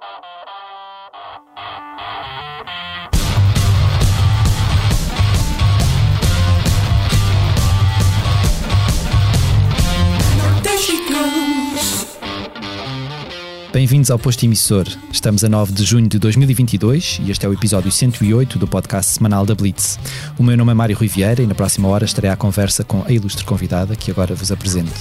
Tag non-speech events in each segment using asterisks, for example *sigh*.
Thank *laughs* you. Bem-vindos ao Posto Emissor. Estamos a 9 de junho de 2022 e este é o episódio 108 do podcast semanal da Blitz. O meu nome é Mário Riviera e na próxima hora estarei à conversa com a ilustre convidada que agora vos apresento.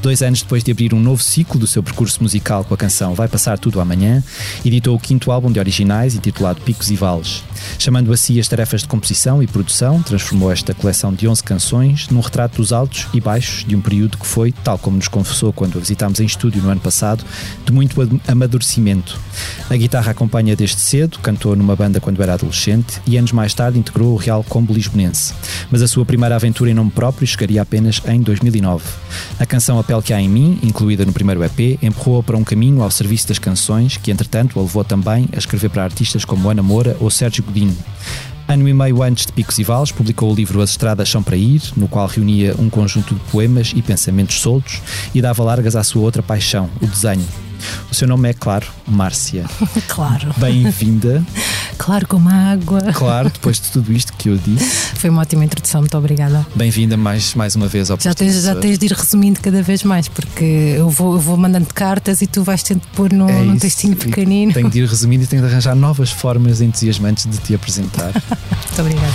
Dois anos depois de abrir um novo ciclo do seu percurso musical com a canção Vai Passar Tudo Amanhã, editou o quinto álbum de originais intitulado Picos e Vales. Chamando a si as tarefas de composição e produção, transformou esta coleção de 11 canções num retrato dos altos e baixos de um período que foi, tal como nos confessou quando a visitámos em estúdio no ano passado, de muito amadurecimento. A guitarra acompanha desde cedo, cantou numa banda quando era adolescente e anos mais tarde integrou o Real Combo Lisbonense. Mas a sua primeira aventura em nome próprio chegaria apenas em 2009. A canção A Pele que há em mim, incluída no primeiro EP, empurrou-a para um caminho ao serviço das canções que, entretanto, a levou também a escrever para artistas como Ana Moura ou Sérgio Godinho. Ano e meio antes de Picos e Vales, publicou o livro As Estradas São para Ir, no qual reunia um conjunto de poemas e pensamentos soltos e dava largas à sua outra paixão, o desenho. O seu nome é, claro, Márcia. *laughs* claro. Bem-vinda. Claro, como a água. Claro, depois de tudo isto que eu disse. Foi uma ótima introdução, muito obrigada. Bem-vinda mais, mais uma vez ao já tens, já tens de ir resumindo cada vez mais, porque eu vou, eu vou mandando cartas e tu vais tendo de pôr num, é num textinho pequenino. Tenho de ir *laughs* resumindo e tenho de arranjar novas formas entusiasmantes de te apresentar. muito obrigada.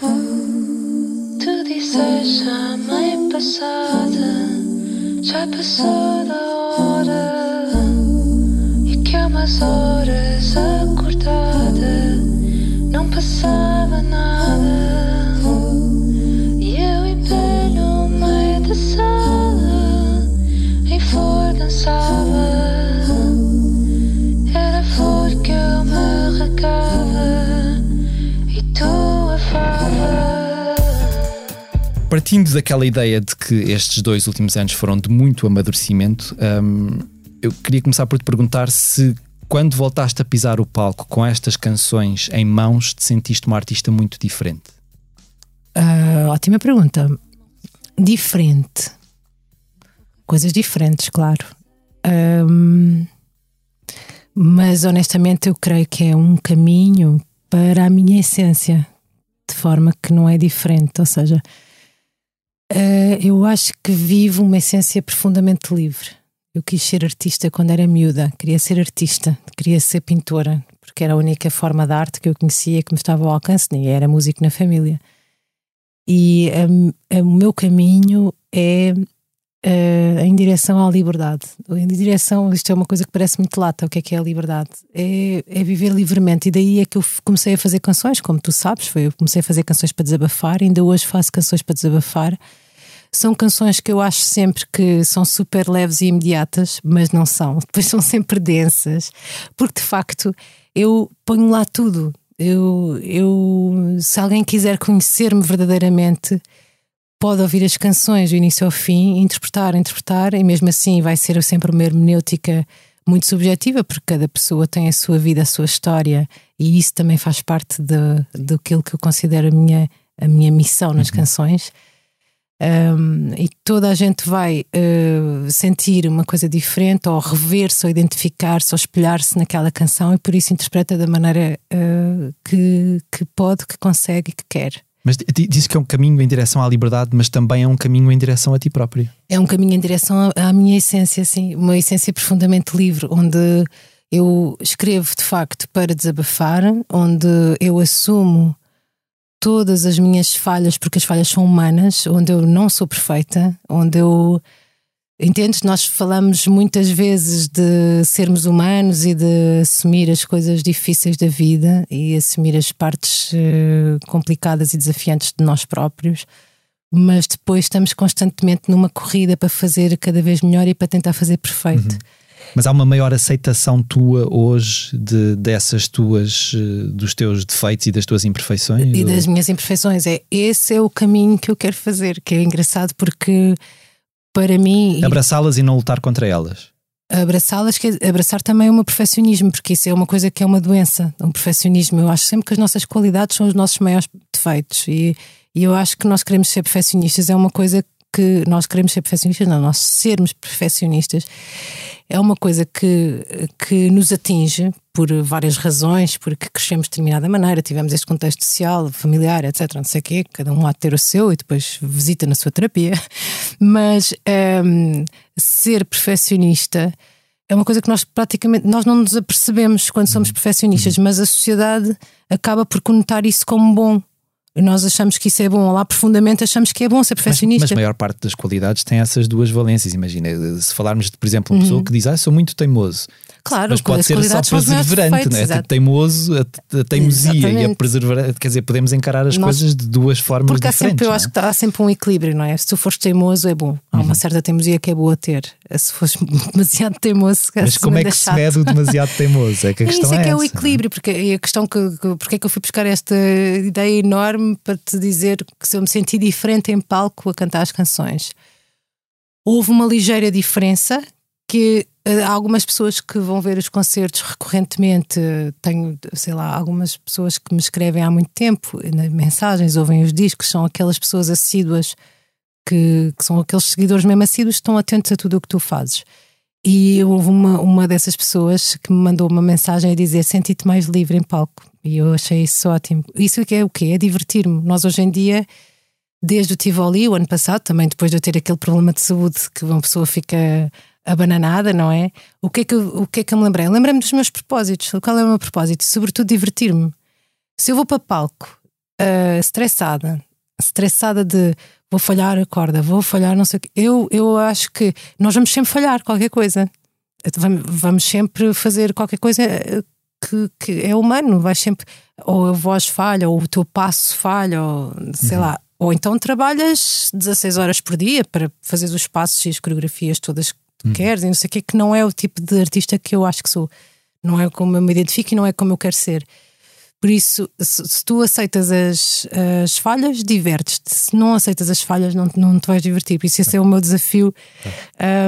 Tu disseste a mãe passada, já passou da hora, e que há umas horas Partindo daquela ideia de que estes dois últimos anos foram de muito amadurecimento, hum, eu queria começar por te perguntar se quando voltaste a pisar o palco com estas canções em mãos, te sentiste uma artista muito diferente? Uh, ótima pergunta. Diferente. Coisas diferentes, claro. Um, mas honestamente eu creio que é um caminho para a minha essência, de forma que não é diferente. Ou seja, uh, eu acho que vivo uma essência profundamente livre. Eu quis ser artista quando era miúda, queria ser artista, queria ser pintora, porque era a única forma de arte que eu conhecia que me estava ao alcance, nem era músico na família. E um, o meu caminho é uh, em direção à liberdade. Em direção, isto é uma coisa que parece muito lata, o que é que é a liberdade? É, é viver livremente. E daí é que eu comecei a fazer canções, como tu sabes, foi, eu comecei a fazer canções para desabafar, ainda hoje faço canções para desabafar. São canções que eu acho sempre que são super leves e imediatas, mas não são. *laughs* Depois são sempre densas, porque de facto eu ponho lá tudo. Eu, eu, se alguém quiser conhecer-me verdadeiramente, pode ouvir as canções do início ao fim, interpretar, interpretar, e mesmo assim vai ser sempre uma hermenêutica muito subjetiva, porque cada pessoa tem a sua vida, a sua história, e isso também faz parte de, daquilo que eu considero a minha, a minha missão nas uhum. canções. Um, e toda a gente vai uh, sentir uma coisa diferente, ou rever-se, ou identificar-se, ou espelhar-se naquela canção, e por isso interpreta da maneira uh, que, que pode, que consegue e que quer. Mas diz que é um caminho em direção à liberdade, mas também é um caminho em direção a ti própria. É um caminho em direção à minha essência, sim, uma essência profundamente livre, onde eu escrevo de facto para desabafar, onde eu assumo todas as minhas falhas, porque as falhas são humanas, onde eu não sou perfeita, onde eu Entendes? Nós falamos muitas vezes de sermos humanos e de assumir as coisas difíceis da vida e assumir as partes uh, complicadas e desafiantes de nós próprios, mas depois estamos constantemente numa corrida para fazer cada vez melhor e para tentar fazer perfeito. Mas há uma maior aceitação tua hoje de, dessas tuas, eh, dos teus defeitos e das tuas imperfeições? E Ou- das minhas imperfeições. É, esse é o caminho que eu quero fazer, que é engraçado porque para mim Abraçá-las e não lutar contra elas. abraçá-las, abraçar também o meu perfeccionismo, porque isso é uma coisa que é uma doença, um perfeccionismo. Eu acho sempre que as nossas qualidades são os nossos maiores defeitos e, e eu acho que nós queremos ser perfeccionistas, é uma coisa que nós queremos ser perfeccionistas, não, nós sermos perfeccionistas é uma coisa que, que nos atinge por várias razões, porque crescemos de determinada maneira, tivemos este contexto social, familiar, etc. Não sei o quê, cada um há de ter o seu e depois visita na sua terapia. Mas hum, ser perfeccionista é uma coisa que nós praticamente nós não nos apercebemos quando somos perfeccionistas, mas a sociedade acaba por conotar isso como bom. Nós achamos que isso é bom, lá profundamente achamos que é bom ser Mas, perfeccionista. mas a maior parte das qualidades tem essas duas valências. Imagina, se falarmos de, por exemplo, Uhum. uma pessoa que diz, ah, sou muito teimoso. Claro, mas pode ser só defeitos, não é? Tipo, teimoso, a, a teimosia e a Exatamente. perseverança. Quer dizer, podemos encarar as Nós- coisas de duas formas Porque diferentes. sempre, eu é? acho que há sempre um equilíbrio, não é? Se tu fores teimoso, é bom. Há Uhum. uma certa teimosia que é boa ter. Se fores *laughs* demasiado teimoso, Mas como é que se mede o demasiado teimoso? É que a *laughs* É questão isso é é, que é o essa, não equilíbrio, porque e a questão que, que porque é que eu fui buscar esta ideia enorme para te dizer que se eu me senti diferente em palco a cantar as canções. Houve uma ligeira diferença que eh, há algumas pessoas que vão ver os concertos recorrentemente, tenho, sei lá, algumas pessoas que me escrevem há muito tempo, nas mensagens, ouvem os discos, são aquelas pessoas assíduas que, que são aqueles seguidores mesmo assíduos que estão atentos a tudo o que tu fazes. E houve uma, uma dessas pessoas que me mandou uma mensagem a dizer: Senti-te mais livre em palco. E eu achei isso ótimo. Isso que é o quê? É divertir-me. Nós hoje em dia, desde o Tivoli, o ano passado, também depois de eu ter aquele problema de saúde que uma pessoa fica abananada, não é? O que é que, eu- o que, é que eu me lembrei? Lembrei-me dos meus propósitos. Qual é o meu propósito? Sobretudo divertir-me. Se eu vou para palco ah, estressada, estressada de vou falhar a corda, vou falhar não sei o quê, eu, eu acho que nós vamos sempre falhar qualquer coisa. Vamos, vamos sempre fazer qualquer coisa eh, que, que é humano, vais sempre, ou a voz falha, ou o teu passo falha, ou sei lá. Ou então trabalhas 16 horas por dia para fazer os passos e as coreografias todas tu queres, e não sei o quê, que não é o tipo de artista que eu acho que sou. Não é como eu me identifico e não é como eu quero ser. Por isso, se, se tu aceitas as, as falhas, divertes-te. Se não aceitas as falhas, não, não te vais divertir. Por isso, esse é o meu desafio.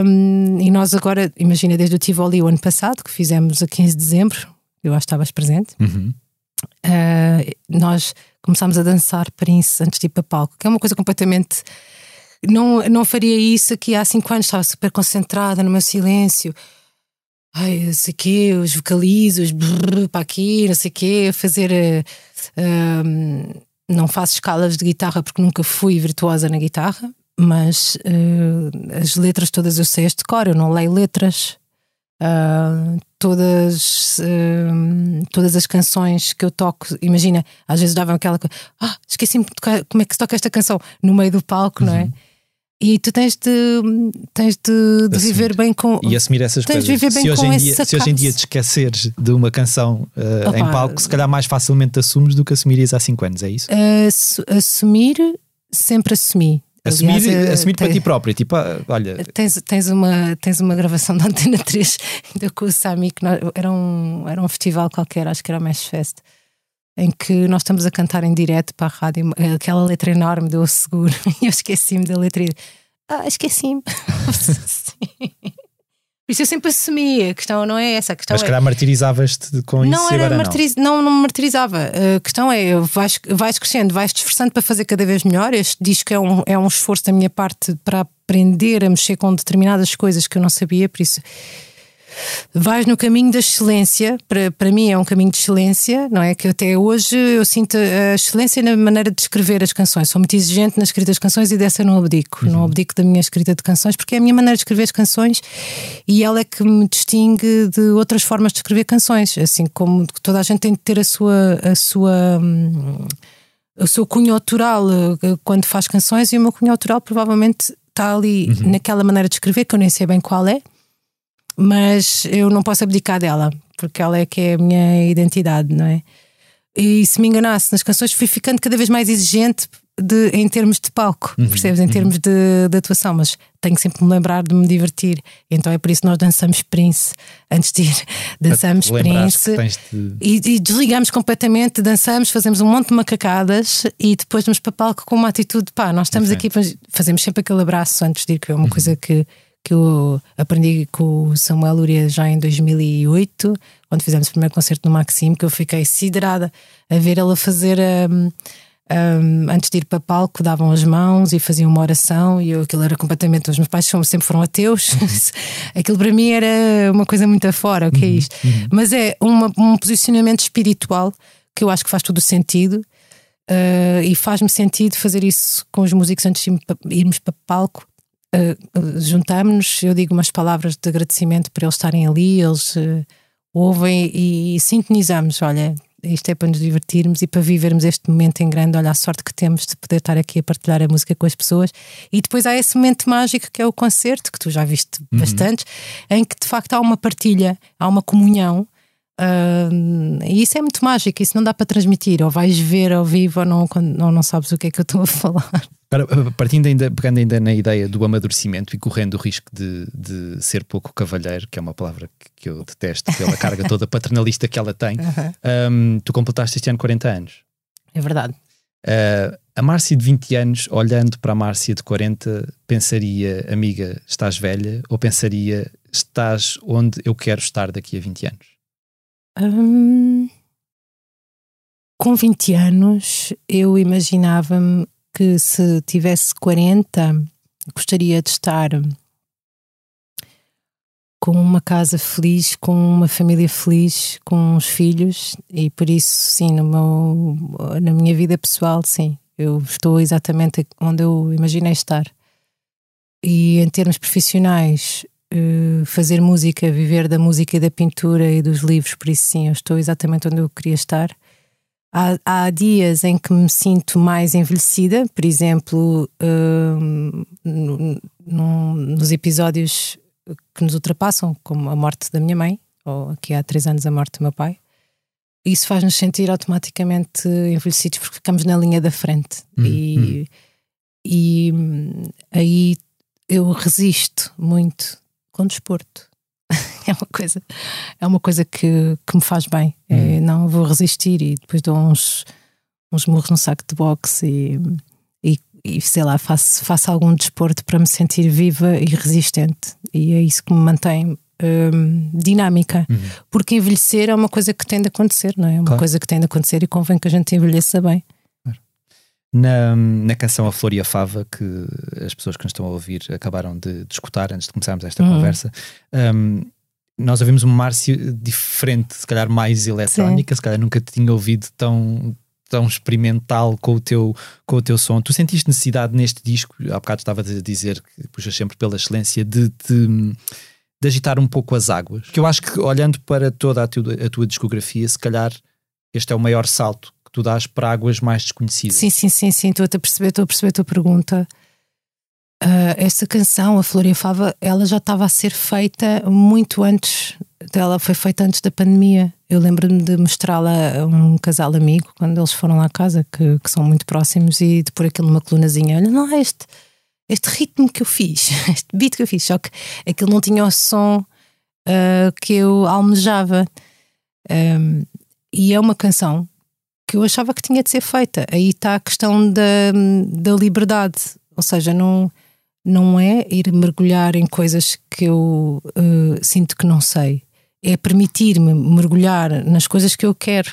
Um, e nós agora, imagina, desde o Tivoli o ano passado, que fizemos a 15 de dezembro, eu acho que estavas presente, Uhum. uh, nós começámos a dançar Prince antes de ir para palco, que é uma coisa completamente. Não, não faria isso aqui há cinco anos, estava super concentrada no meu silêncio. Ai, não sei o quê, os vocalizos, para aqui, não sei o quê, fazer. um, não faço escalas de guitarra porque nunca fui virtuosa na guitarra, mas eh, as letras todas eu sei as de cor, eu não leio letras. Ah, todas, ah, todas as canções que eu toco, imagina, às vezes davam aquela coisa, ah, esqueci-me como é que se toca esta canção no meio do palco, não é? E tu tens de, tens de, de viver bem com. E assumir essas Tens de coisas. viver bem se, hoje com dia, se hoje em dia te esqueceres de uma canção eh, Opa. em palco, se calhar mais facilmente assumes do que assumirias há 5 anos, é isso? Assu- assumir, sempre assumi. Assumir, Aliás, eh, assumir para tem- ti próprio, tipo, ah, olha, Tens, tens, uma, tens uma gravação da Antena 3 *laughs* ainda com o Sami, que nós- era, um, era um festival qualquer, acho que era o Mesh Fest, em que nós estamos a cantar em direto para a rádio, aquela letra enorme do Seguro, *laughs* e eu esqueci-me da letra e ah, esqueci-me. *laughs* Por isso eu sempre assumi, a questão não é essa, a questão mas é. calhar martirizavas-te com Não isso era agora não. martiriz... não. não, me martirizava. A questão é, vais, vais crescendo, vais te esforçando para fazer cada vez melhor. Este disco é um, é um esforço da minha parte para aprender a mexer com determinadas coisas que eu não sabia, por isso vais no caminho da excelência. Para, para mim é um caminho de excelência, não é? Que até hoje eu sinto a excelência na maneira de escrever as canções. Sou muito exigente na escrita das canções e dessa não abdico. Não abdico da minha escrita de canções porque é a minha maneira de escrever as canções e ela é que me distingue de outras formas de escrever canções. Assim como toda a gente tem de ter a sua. A sua hum, o seu cunho autoral eh, quando faz canções e o meu cunho autoral provavelmente está ali naquela maneira de escrever que eu nem sei bem qual é, mas eu não posso abdicar dela, porque ela é que é a minha identidade, não é? E se me enganasse nas canções, fui ficando cada vez mais exigente de, em termos de palco, Uhum, percebes? Em termos de, de atuação, mas tenho sempre de me lembrar de me divertir. Então é por isso que nós dançamos Prince antes de ir. *laughs* Dançamos Prince. de. E, e desligamos completamente, dançamos, fazemos um monte de macacadas e depois vamos para palco com uma atitude, pá, nós estamos aqui, para- fazemos sempre aquele abraço antes de ir, que é uma coisa que, que eu aprendi com o Samuel Luria já em 2008, quando fizemos o primeiro concerto no Maxime, que eu fiquei siderada a ver ela fazer. hum, hum, antes de ir para palco, davam as mãos e faziam uma oração, e eu, aquilo era completamente. Os meus pais sempre foram ateus, *laughs* aquilo para mim era uma coisa muito afora. O que é isto? Mas é uma- um posicionamento espiritual que eu acho que faz todo o sentido. uh, e faz-me sentido fazer isso com os músicos antes de irmos para palco. Uh, uh, Juntamos-nos, eu digo umas palavras de agradecimento por eles estarem ali, eles uh, ouvem e, sintonizamos. Olha, isto é para nos divertirmos e para vivermos este momento em grande. Olha, a sorte que temos de poder estar aqui a partilhar a música com as pessoas. E depois há esse momento mágico que é o concerto, que tu já viste bastante, em que de facto há uma partilha, há uma comunhão. Uh, e isso é muito mágico, isso não dá para transmitir, ou vais ver ao vivo ou não, ou não sabes o que é que eu estou a falar. Agora, partindo ainda, pegando ainda na ideia do amadurecimento e correndo o risco de, de ser pouco cavalheiro, que é uma palavra que, eu detesto pela carga toda paternalista que ela tem, *laughs* hum, tu completaste este ano 40 anos. É verdade. Uh, a Márcia de 20 anos, olhando para a Márcia de 40, pensaria, amiga, estás velha? Ou pensaria, estás onde eu quero estar daqui a 20 anos? Hum, com 20 anos, eu imaginava-me que se tivesse 40, gostaria de estar com uma casa feliz, com uma família feliz, com os filhos, e por isso, sim, no meu, na minha vida pessoal, sim, eu estou exatamente onde eu imaginei estar. E em termos profissionais, eh, fazer música, viver da música e da pintura e dos livros, por isso sim, eu estou exatamente onde eu queria estar. Há, há dias em que me sinto mais envelhecida, por exemplo, hum, no- no- nos episódios que nos ultrapassam, como a morte da minha mãe, ou aqui há três anos a morte do meu pai. Isso faz-nos sentir automaticamente envelhecidos porque ficamos na linha da frente. Uhum, E, e hum, aí eu resisto muito com desporto. *laughs* é uma coisa, é uma coisa que, que me faz bem. É, não vou resistir e depois dou uns, uns murros no saco de boxe e, e, e, sei lá, faço, faço algum desporto para me sentir viva e resistente. E é isso que me mantém hum, dinâmica. Porque envelhecer é uma coisa que tem de acontecer, não é? É uma Claro. coisa que tem de acontecer e convém que a gente envelheça bem. Na, na canção A Flor e a Fava, que as pessoas que nos estão a ouvir acabaram de, de escutar antes de começarmos esta Uhum. conversa, hum, nós ouvimos uma Márcia diferente, se calhar mais eletrónica, se calhar nunca te tinha ouvido tão, tão experimental com o, teu, com o teu som. Tu sentiste necessidade neste disco, há bocado estavas a dizer que puxas sempre pela excelência, de, de, de agitar um pouco as águas. Que eu acho que olhando para toda a tua, a tua discografia, se calhar este é o maior salto tu dás para águas mais desconhecidas. Sim, sim, sim, sim, estou a perceber, estou a perceber a tua pergunta. Ah, essa canção, a Flor Fava, ela já estava a ser feita muito antes, ela foi feita antes da pandemia. Eu lembro-me de mostrá-la a um casal amigo quando eles foram lá à casa, que, que são muito próximos, e de pôr aquilo numa colunazinha. Olha, não, este, este ritmo que eu fiz, *laughs* este beat que eu fiz, só que aquilo não tinha o som ah, que eu almejava. Ahm, e é uma canção que eu achava que tinha de ser feita. Aí está a questão da, da liberdade, ou seja, não, não é ir mergulhar em coisas que eu eh, sinto que não sei, é permitir-me mergulhar nas coisas que eu quero,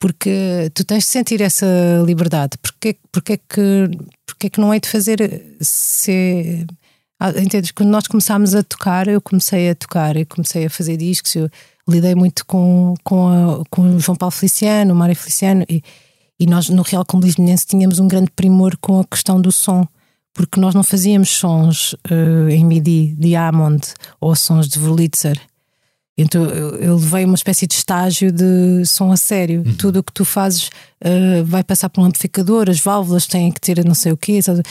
porque tu tens de sentir essa liberdade. Porque, é, que, porque é que não é de fazer se. Ah, entendes? Quando nós começámos a tocar, eu comecei a tocar, eu comecei a fazer discos, eu lidei muito com, com, a- com o João Paulo Feliciano, o Mário Feliciano, e, e nós no Real Como Lisbonense tínhamos um grande primor com a questão do som, porque nós não fazíamos sons eh, em MIDI de Hammond ou sons de Wurlitzer. Então eu, eu levei uma espécie de estágio de som a sério. Tudo o que tu fazes eh, vai passar por um amplificador, as válvulas têm que ter não sei o quê. sabe?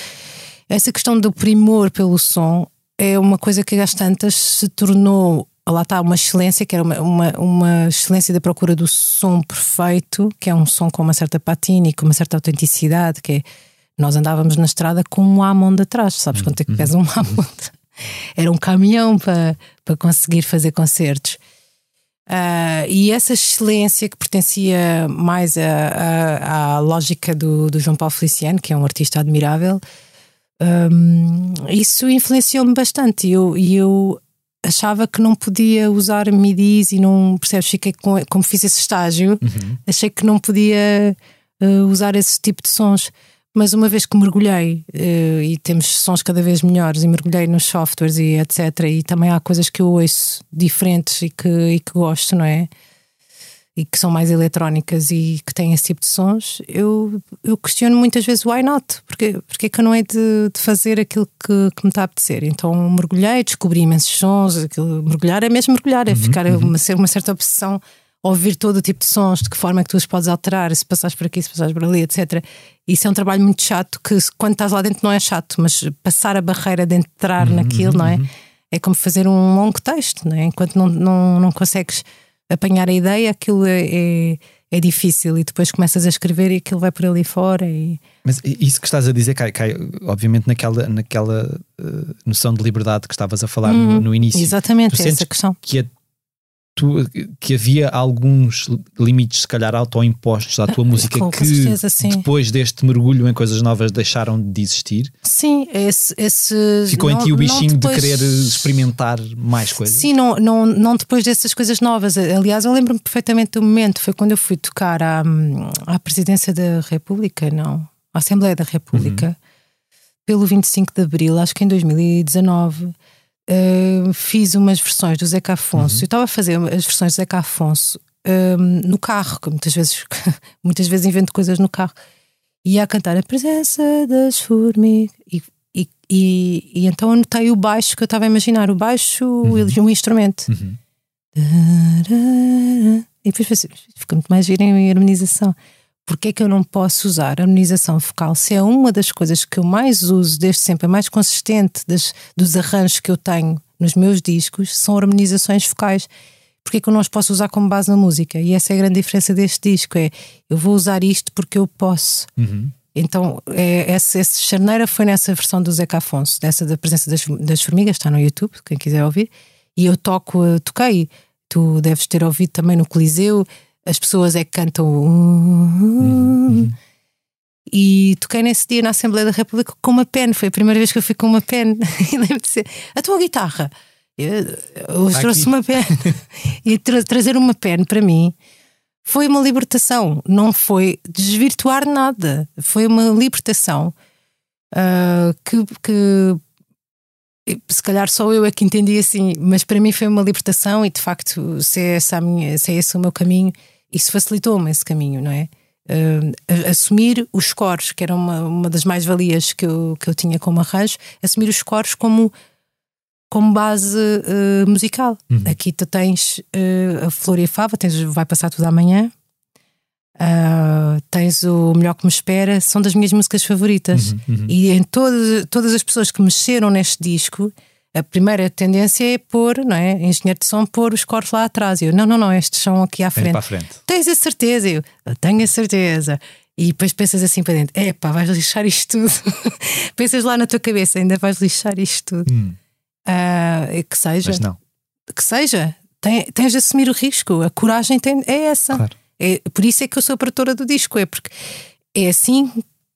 Essa questão do primor pelo som é uma coisa que às tantas se tornou. Lá está uma excelência, que era uma, uma, uma excelência da procura do som perfeito, que é um som com uma certa patina e com uma certa autenticidade, que é Nós andávamos na estrada com um Hammond atrás, sabes quanto é que pesa um Hammond? Era um caminhão para, para conseguir fazer concertos. Ah, e essa excelência que pertencia mais à, lógica do, do João Paulo Feliciano, que é um artista admirável, hum, isso influenciou-me bastante. E eu, e eu achava que não podia usar midis e não percebes, fiquei com, como fiz esse estágio, achei que não podia eh, usar esse tipo de sons. Mas uma vez que mergulhei eh, e temos sons cada vez melhores e mergulhei nos softwares e etc. E também há coisas que eu ouço diferentes e que, e que gosto, não é? E que são mais eletrónicas e que têm esse tipo de sons, eu, eu questiono muitas vezes why not? Porque, porque é que eu não é de, de fazer aquilo que, que me está a apetecer? Então mergulhei, descobri imensos sons. Aquilo, mergulhar é mesmo mergulhar, é ficar uma, ser uma certa obsessão ouvir todo o tipo de sons, de que forma é que tu os podes alterar, se passares por aqui, se passares por ali, etc. Isso é um trabalho muito chato que quando estás lá dentro não é chato, mas passar a barreira de entrar naquilo, não é? É como fazer um longo texto, não é? Enquanto não, não, não consegues apanhar a ideia, aquilo é, é, é difícil e depois começas a escrever e aquilo vai por ali fora e Mas isso que estás a dizer cai, cai obviamente, naquela, naquela eh, noção de liberdade que estavas a falar no, no início. Uhum. exatamente Tu é essa questão. que, a tu- que havia alguns limites, se calhar, autoimpostos à tua música Ah, com- com que certeza, sim. depois deste mergulho em coisas novas deixaram de existir? Sim, esse, esse Ficou em não- ti o bichinho depois- de querer experimentar mais coisas? Sim, não, não, não depois dessas coisas novas. Aliás, eu lembro-me perfeitamente do momento. Foi quando eu fui tocar à, à Presidência da República, não, à Assembleia da República, pelo 25 de Abril, acho que em 2019. Eh, fiz umas versões do Zeca Afonso. Eu estava a fazer as versões do Zeca Afonso eh, no carro, que muitas vezes, *laughs* muitas vezes invento coisas no carro. E a cantar a presença das formigas. E, e, e, e então anotei o baixo que eu estava a imaginar, o baixo e um instrumento. E depois fica muito mais giro em harmonização. Porquê é que eu não posso usar harmonização focal? Se é uma das coisas que eu mais uso desde sempre, a mais consistente das, dos arranjos que eu tenho nos meus discos, são harmonizações focais. Porquê é que eu não as posso usar como base na música? E essa é a grande diferença deste disco: é eu vou usar isto porque eu posso. Então, é, essa, essa charneira foi nessa versão do Zeca Afonso, dessa da presença das, das formigas, está no YouTube, quem quiser ouvir. E eu toco, eh, toquei. Tu deves ter ouvido também no Coliseu, as pessoas é que cantam. uh, E toquei nesse dia na Assembleia da República com uma pen. Foi a primeira vez que eu fui com uma pen. *laughs* E lembro de ser, a tua guitarra. Eu, Está trouxe aqui. uma pen. *laughs* e tra- trazer uma pen para mim foi uma libertação, não foi desvirtuar nada, foi uma libertação ah, que, que se calhar só eu é que entendi assim, mas para mim foi uma libertação e de facto se é, essa a minha, se é esse o meu caminho, isso facilitou-me esse caminho, não é? A- assumir os cores, que era uma, uma das mais-valias que eu, que eu tinha como arranjo, assumir os cores como como base eh, musical. Aqui tu tens eh, a Flor e a Fava, tens o Vai Passar Tudo Amanhã, tens o Melhor Que Me Espera, são das minhas músicas favoritas. E em todas, todas as pessoas que mexeram neste disco, a primeira tendência é pôr, não é? Engenheiro de som, pôr os coros lá atrás. E eu, não, não, não, estes são aqui à frente. para a frente. Tens a certeza? Eu, eu tenho a certeza. E depois pensas assim para dentro: epá, vais lixar isto tudo. *laughs* pensas lá na tua cabeça, ainda vais lixar isto tudo. Ah, e que seja, Mas não. que seja, tem- tens de assumir o risco. A coragem tem- é essa. Claro. É, por isso é que eu sou a produtora do disco, é porque é assim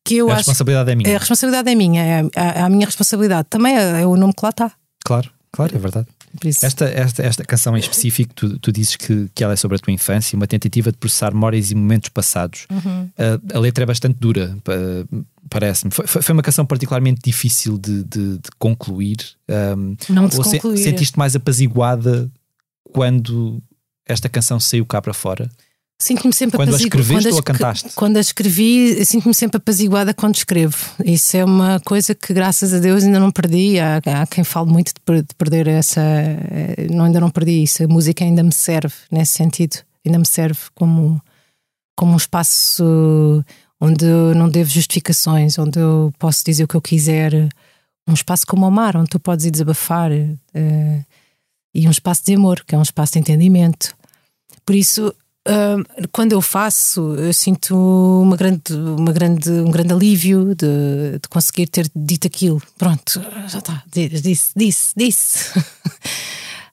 que eu a acho. responsabilidade é minha. A responsabilidade é minha, é a, a minha responsabilidade. Também é, é o nome que lá está. Claro, claro, é verdade. Esta, esta, esta canção em específico, tu, tu dizes que, que ela é sobre a tua infância, uma tentativa de processar memórias e momentos passados. Uhum. A, a letra é bastante dura, pa- parece-me. Foi, foi uma canção particularmente difícil de, de- de concluir. Um, Não de ou se- concluir. sentiste mais apaziguada quando esta canção saiu cá para fora? Sinto-me sempre Quando a apazigu- escreveste quando ou a cantaste? Quando a escrevi, sinto-me sempre apaziguada quando escrevo. Isso é uma coisa que, graças a Deus, ainda não perdi. Há, há quem fale muito de perder essa. eh, Não, ainda não perdi isso. A música ainda me serve nesse sentido. Ainda me serve como, como um espaço onde eu não devo justificações, onde eu posso dizer o que eu quiser. Um espaço como o mar, onde tu podes ir desabafar. eh, e um espaço de amor, que é um espaço de entendimento. Por isso, quando eu faço, eu sinto uma grande, uma grande, um grande alívio de, de conseguir ter dito aquilo. Pronto, já está, disse, disse, disse.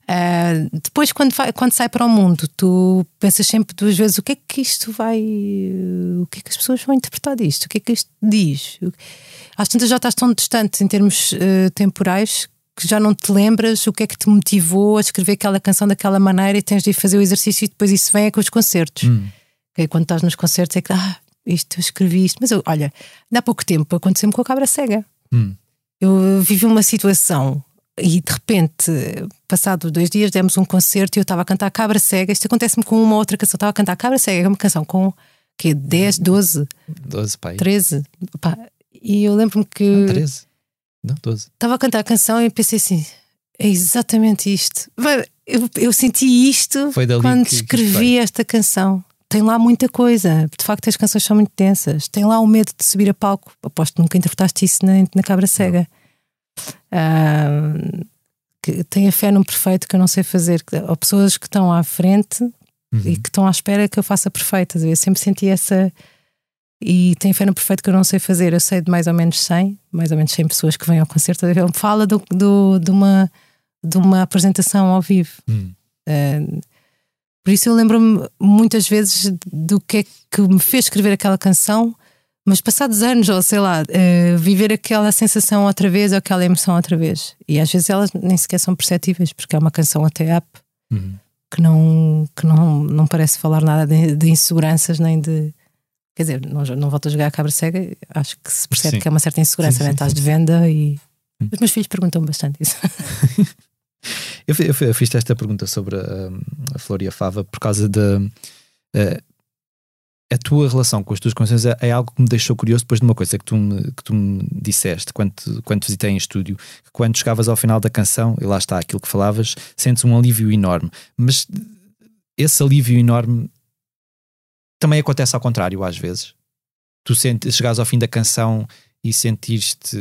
Uh, depois, quando, vai, quando sai para o mundo, tu pensas sempre duas vezes o que é que isto vai. O que é que as pessoas vão interpretar disto? O que é que isto diz? Às tantas já estás tão distante em termos uh, temporais que já não te lembras o que é que te motivou a escrever aquela canção daquela maneira e tens de ir fazer o exercício e depois isso vem é com os concertos. Hum. Okay, quando estás nos concertos é que, ah, isto eu escrevi isto. Mas eu, olha, há pouco tempo aconteceu-me com a cabra cega. Hum. Eu vivi uma situação e de repente, passado dois dias, demos um concerto e eu estava a cantar Cabra Cega. Isto acontece-me com uma outra canção. Estava a cantar Cabra Cega, é uma canção com que 10, 12, 12, pai. 13. Pá, e eu lembro-me que. Não, 13. Não, 12. Estava a cantar a canção e pensei assim: é exatamente isto. Eu, eu senti isto quando que- que escrevi veio. esta canção. Tem lá muita coisa. De facto, as canções são muito densas. Tem lá o medo de subir a palco. Aposto que nunca interpretaste isso na, na Cabra Cega. Ah, que tenha fé num perfeito que eu não sei fazer. Que- Ou pessoas que estão à frente Uhum. e que estão à espera que eu faça a ver? Eu sempre senti essa. E tenho fé no perfeito que eu não sei fazer. Eu sei de mais ou menos 100, mais ou menos 100 pessoas que vêm ao concerto. Ele fala do, do- de, uma, de uma apresentação ao vivo. Hum. Uh, por isso eu lembro-me muitas vezes do que é que me fez escrever aquela canção, mas passados anos, ou sei lá, uh, viver aquela sensação outra vez ou aquela emoção outra vez. E às vezes elas nem sequer são perceptíveis, porque é uma canção até up Uhum. que não, que não, não parece falar nada de, de inseguranças nem de. Quer dizer, não, não volto a jogar a cabra cega, acho que se percebe Sim. que é uma certa insegurança, Sim, né? estás de venda e. Hum. Os meus filhos perguntam bastante isso. *laughs* Eu, eu eu fiz esta pergunta sobre a, a flor e a fava por causa da. eh, a tua relação com as tuas canções é, é algo que me deixou curioso depois de uma coisa que tu me, que tu me disseste quando, quando te visitei em estúdio, que quando chegavas ao final da canção, e lá está aquilo que falavas, sentes um alívio enorme. Mas esse alívio enorme também acontece ao contrário, às vezes. Tu sentes, chegares ao fim da canção e sentiste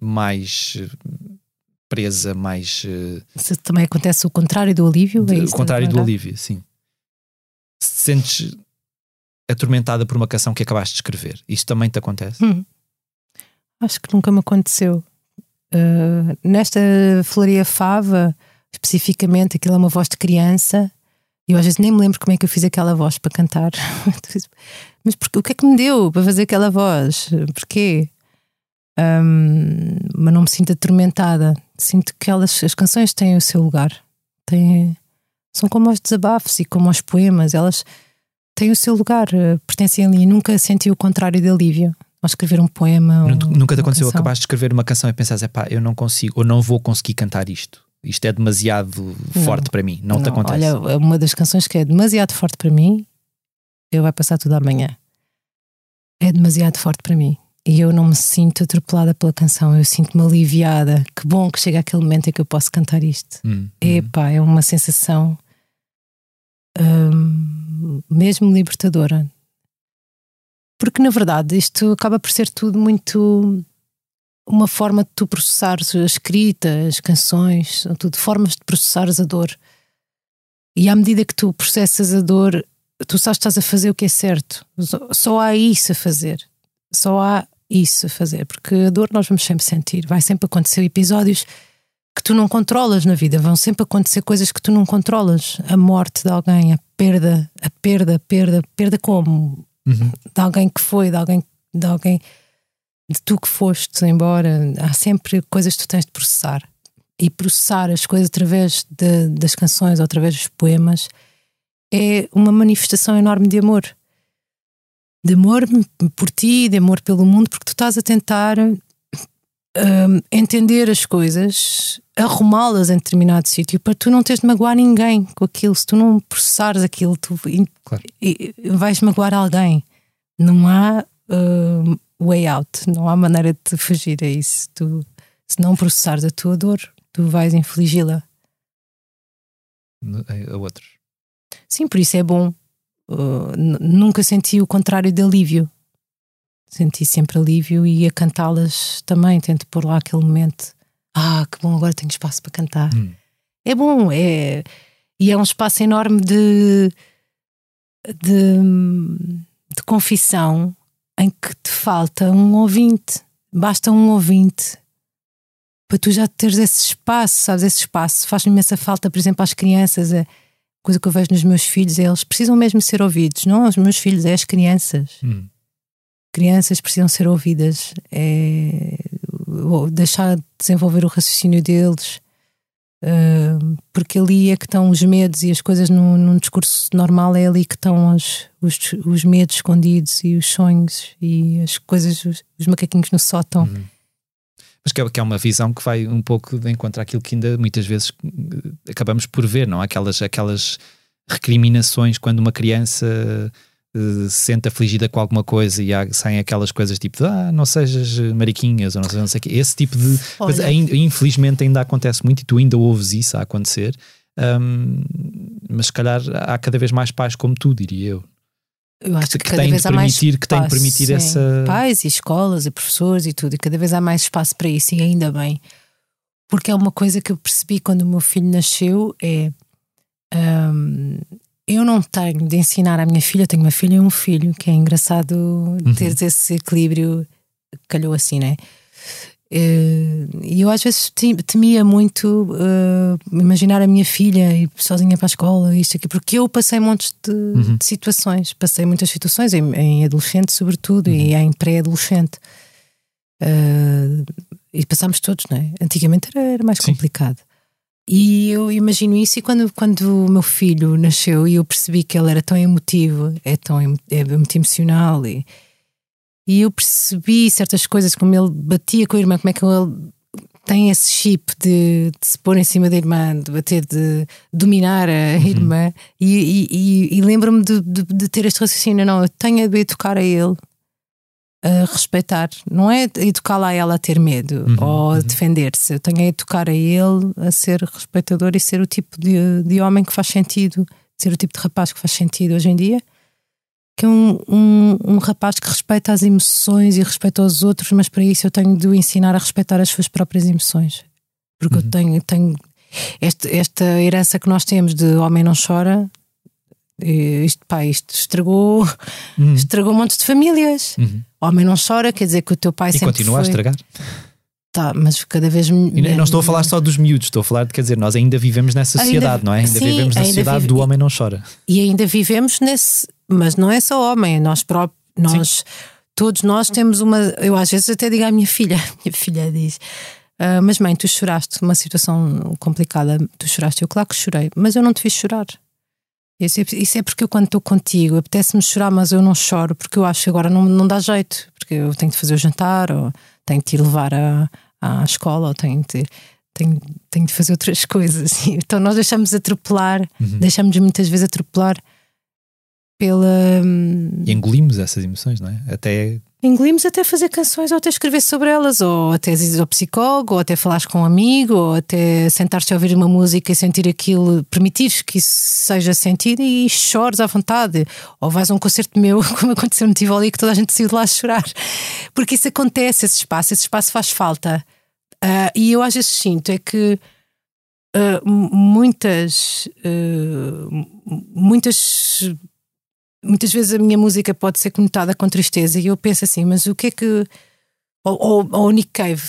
mais eh, presa, mais. Se também acontece o contrário do alívio, é o contrário do verdade? alívio, sim. Se te sentes atormentada por uma canção que acabaste de escrever, isso também te acontece? Hum. Acho que nunca me aconteceu. Uh, nesta Floria Fava, especificamente, aquilo é uma voz de criança. E eu às vezes nem me lembro como é que eu fiz aquela voz para cantar. *laughs* Mas porque, o que é que me deu para fazer aquela voz? Porquê? Um, mas não me sinto atormentada. Sinto que elas, as canções têm o seu lugar. Têm, são como os desabafos e como os poemas. Elas têm o seu lugar, eh, pertencem ali. Nunca senti o contrário de alívio ao escrever um poema. Nunca- Nunca te aconteceu canção. acabaste de escrever uma canção e pensares, epá, eu não consigo, ou não vou conseguir cantar isto. Isto é demasiado forte para mim. Não, te acontece. Olha, uma das canções que é demasiado forte para mim, eu vai passar tudo amanhã. É demasiado forte para mim. E eu não me sinto atropelada pela canção, eu sinto-me aliviada. Que bom que chega aquele momento em que eu posso cantar isto. Hum, hum. Epá, é uma sensação hum, mesmo libertadora. Porque na verdade isto acaba por ser tudo muito uma forma de tu processares a escrita, as canções, são tudo formas de processares a dor. E à medida que tu processas a dor, tu sabes que estás a fazer o que é certo. Só- há isso a fazer. Só há isso a fazer. Porque a dor nós vamos sempre sentir. Vai sempre acontecer episódios que tu não controlas na vida. Vão sempre acontecer coisas que tu não controlas. A morte de alguém, a perda, a perda, a perda, perda como? Uhum. De alguém que foi, de alguém, de alguém, de tu que foste embora. Há sempre coisas que tu tens de processar. E processar as coisas através de- das canções ou através dos poemas é uma manifestação enorme de amor. De amor por ti, de amor pelo mundo, porque tu estás a tentar hum, entender as coisas, arrumá-las em determinado sítio para tu não teres de magoar ninguém com aquilo. Se tu não processares aquilo, tu Claro. vais magoar alguém. Não há hum, way out, não há maneira de fugir a isso. Tu, se não processares a tua dor, tu vais infligi-la. A- a outros. Sim, por isso é bom. Uh, nunca senti o contrário de alívio. Senti sempre alívio e a cantá-las também. Tento pôr lá aquele momento. Ah, que bom, agora tenho espaço para cantar. Hum. É bom, é. E é um espaço enorme de. de, de confissão em que te falta um ouvinte. Basta um ouvinte para tu já teres esse espaço, sabes? Esse espaço faz imensa falta, por exemplo, às crianças. A coisa que eu vejo nos meus filhos eles precisam mesmo ser ouvidos, não os meus filhos, é as crianças. Hum. Crianças precisam ser ouvidas, é deixar de desenvolver o raciocínio deles, porque ali é que estão os medos e as coisas num, num discurso normal, é ali que estão os, os, os medos escondidos e os sonhos e as coisas, os, os macaquinhos no sótão. Uhum. Mas que é, que é uma visão que vai um pouco de encontro àquilo que ainda muitas vezes eh, acabamos por ver, não? Aquelas, aquelas recriminações quando uma criança se sente afligida com alguma coisa e há, saem aquelas coisas tipo de, ah, não sejas mariquinhas ou não sei, não sei o quê. Esse tipo de coisa, ainda- infelizmente ainda acontece muito e tu ainda ouves isso a acontecer. Hum, mas se calhar há cada vez mais pais como tu, diria eu. Eu acho Que- que, que cada têm de vez há mais permitir- que têm de permitir sim. essa- Pais e escolas e professores e tudo, e cada vez há mais espaço para isso, e ainda bem. Porque é uma coisa que eu percebi quando o meu filho nasceu: é. hum, eu não tenho de ensinar à minha filha, eu tenho uma filha e um filho, que é engraçado Uhum. ter esse equilíbrio, calhou assim, né? Eh, E eu às vezes te- temia muito eh, imaginar a minha filha ir sozinha para a escola, isto aqui, porque eu passei montes de, Uhum. de situações, passei muitas situações, em, em adolescente, sobretudo, e Uhum. em pré-adolescente. Eh, e passámos todos, não é? Antigamente era, era mais Sim. complicado. E eu imagino isso, e quando, quando o meu filho nasceu e eu percebi que ele era tão emotivo, é, tão, é muito emocional, e, e eu percebi certas coisas, como ele batia com a irmã, como é que ele tem esse chip de, de se pôr em cima da irmã, de bater, de dominar a irmã, e, e, e- e lembro-me de, de, de ter este raciocínio: não, eu tenho de educar a ele a respeitar, não é educá-la a ela a ter medo Uhum, ou a uhum. defender-se, eu tenho a educar a ele a ser respeitador e ser o tipo de, de homem que faz sentido, ser o tipo de rapaz que faz sentido hoje em dia que é um, um, um rapaz que respeita as emoções e respeita os outros, mas para isso eu tenho de o ensinar a respeitar as suas próprias emoções. Porque Uhum. eu tenho, tenho este- esta herança que nós temos de homem não chora. E Isto, pá, isto estragou, Hum. estragou um monte de famílias. Uhum. Homem não chora, quer dizer que o teu pai E sempre continua a foi- estragar. Tá, mas cada vez E não estou a falar só dos miúdos, estou a falar de, quer dizer, nós ainda vivemos nessa Ainda- sociedade, não é? Ainda sim, vivemos na ainda sociedade vive- do homem não chora. E ainda vivemos nesse. Mas não é só homem, é nós próprios. Nós, todos nós temos uma. Eu às vezes até digo à minha filha: *laughs* minha filha diz. "Ah, mas mãe, tu choraste, uma situação complicada, tu choraste. Eu, claro que chorei, mas eu não te fiz chorar. Isso é, porque eu, quando estou contigo, apetece-me chorar, mas eu não choro, porque eu acho que agora não, não dá jeito, porque eu tenho de fazer o jantar, ou tenho de te ir levar à, à escola, ou tenho de, tenho, tenho de fazer outras *laughs* coisas. Então nós deixamos atropelar, Uhum. deixamos muitas vezes atropelar pela. hum, E engolimos essas emoções, não é? Até Engolimos até fazer canções ou até escrever sobre elas, ou até ir ao psicólogo, ou até falares com um amigo, ou até sentar-te a ouvir uma música e sentir aquilo, permitires que isso seja sentido e chores à vontade. Ou vais a um concerto meu, *laughs* como aconteceu no Tivoli, que toda a gente saiu de lá a chorar. Porque isso acontece, esse espaço, esse espaço faz falta. Ah, e eu às vezes sinto é que m- muitas, m- muitas muitas vezes a minha música pode ser conotada com tristeza e eu penso assim, mas o que é que. Ou, ou, ou o Nick Cave,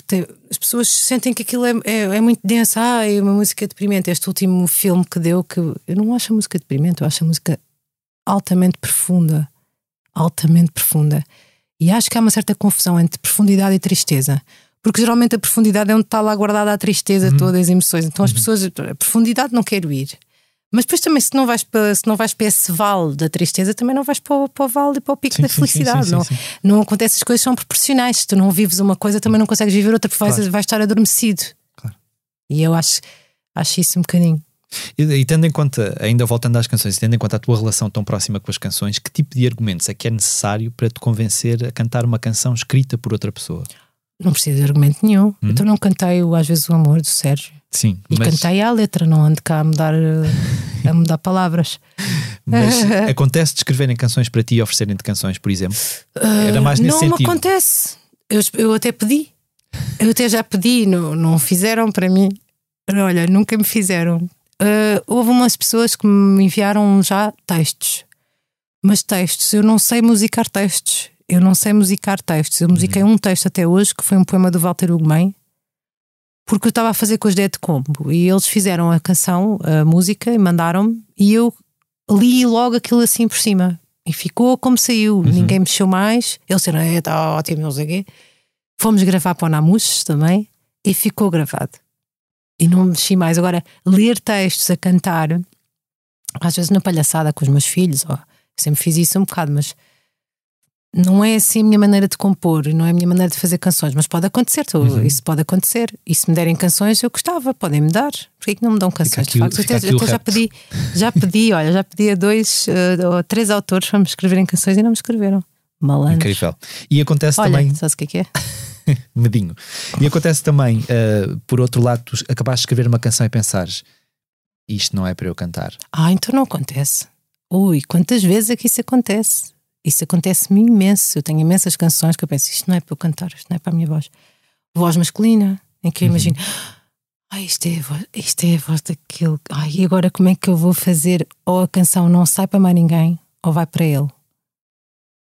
as pessoas sentem que aquilo é, é, é muito densa, ah, é uma música deprimente. Este último filme que deu, que eu não acho a música deprimente, eu acho a música altamente profunda. Altamente profunda. E acho que há uma certa confusão entre profundidade e tristeza. Porque geralmente a profundidade é onde está lá guardada a tristeza, todas as emoções. Então as pessoas, a profundidade não quero ir. Mas depois também, se não vais para, se não vais para esse vale da tristeza, também não vais para o, para o vale e para o pico Sim, da sim, felicidade. sim, não, sim. não acontece, as coisas são proporcionais. Se tu não vives uma coisa, também não consegues viver outra, porque vais, Claro. vais estar adormecido. Claro. E eu acho, acho isso um bocadinho. E, e tendo em conta, ainda voltando às canções, e tendo em conta a tua relação tão próxima com as canções, que tipo de argumentos é que é necessário para te convencer a cantar uma canção escrita por outra pessoa? Não precisa de argumento nenhum. Hum. Então não cantei o Às vezes o Amor do Sérgio. Sim, E mas, cantei a letra, não ando cá a mudar, a mudar palavras. mas *laughs* acontece de escreverem canções para ti e oferecerem-te canções, por exemplo? Era mais nesse Ah, não me sentido. acontece. Eu, eu até pedi. Eu até já pedi, não, não fizeram para mim. Olha, nunca me fizeram. Ah, houve umas pessoas que me enviaram já textos. Mas textos, eu não sei musicar textos. Eu não sei musicar textos. Eu musiquei um texto até hoje, que foi um poema do Walter Ugumem, porque eu estava a fazer com os Dead Combo e eles fizeram a canção, a música, e mandaram-me, e eu li logo aquilo assim por cima. E ficou como saiu, ninguém mexeu mais. Eles disseram, é, está ótimo, não sei o quê. Fomos gravar para o Namus também e ficou gravado. E não mexi mais. Agora, ler textos a cantar, às vezes na palhaçada com os meus filhos, ó, sempre fiz isso um bocado, mas não é assim a minha maneira de compor, não é a minha maneira de fazer canções, mas pode acontecer, Uhum. isso pode acontecer. E se me derem canções, eu gostava, podem-me dar. Porquê que não me dão canções? aqui de facto, até, até já pedi, já pedi, *laughs* olha, já pedi a dois eh, ou três autores para me escreverem canções e não me escreveram. Malandros. Incrível. E acontece Olha, também, sabes o que é que é? *laughs* medinho. E acontece também, uh, por outro lado, tu acabaste de escrever uma canção e pensares isto não é para eu cantar. Ah, então não acontece. Ui, quantas vezes é que isso acontece? Isso acontece-me imenso. Eu tenho imensas canções que eu penso, isto não é para eu cantar, isto não é para a minha voz. Voz masculina, em que eu imagino, ai, isto é, a voz, isto é a voz daquele. Ai, e agora como é que eu vou fazer? Ou a canção não sai para mais ninguém, ou vai para ele.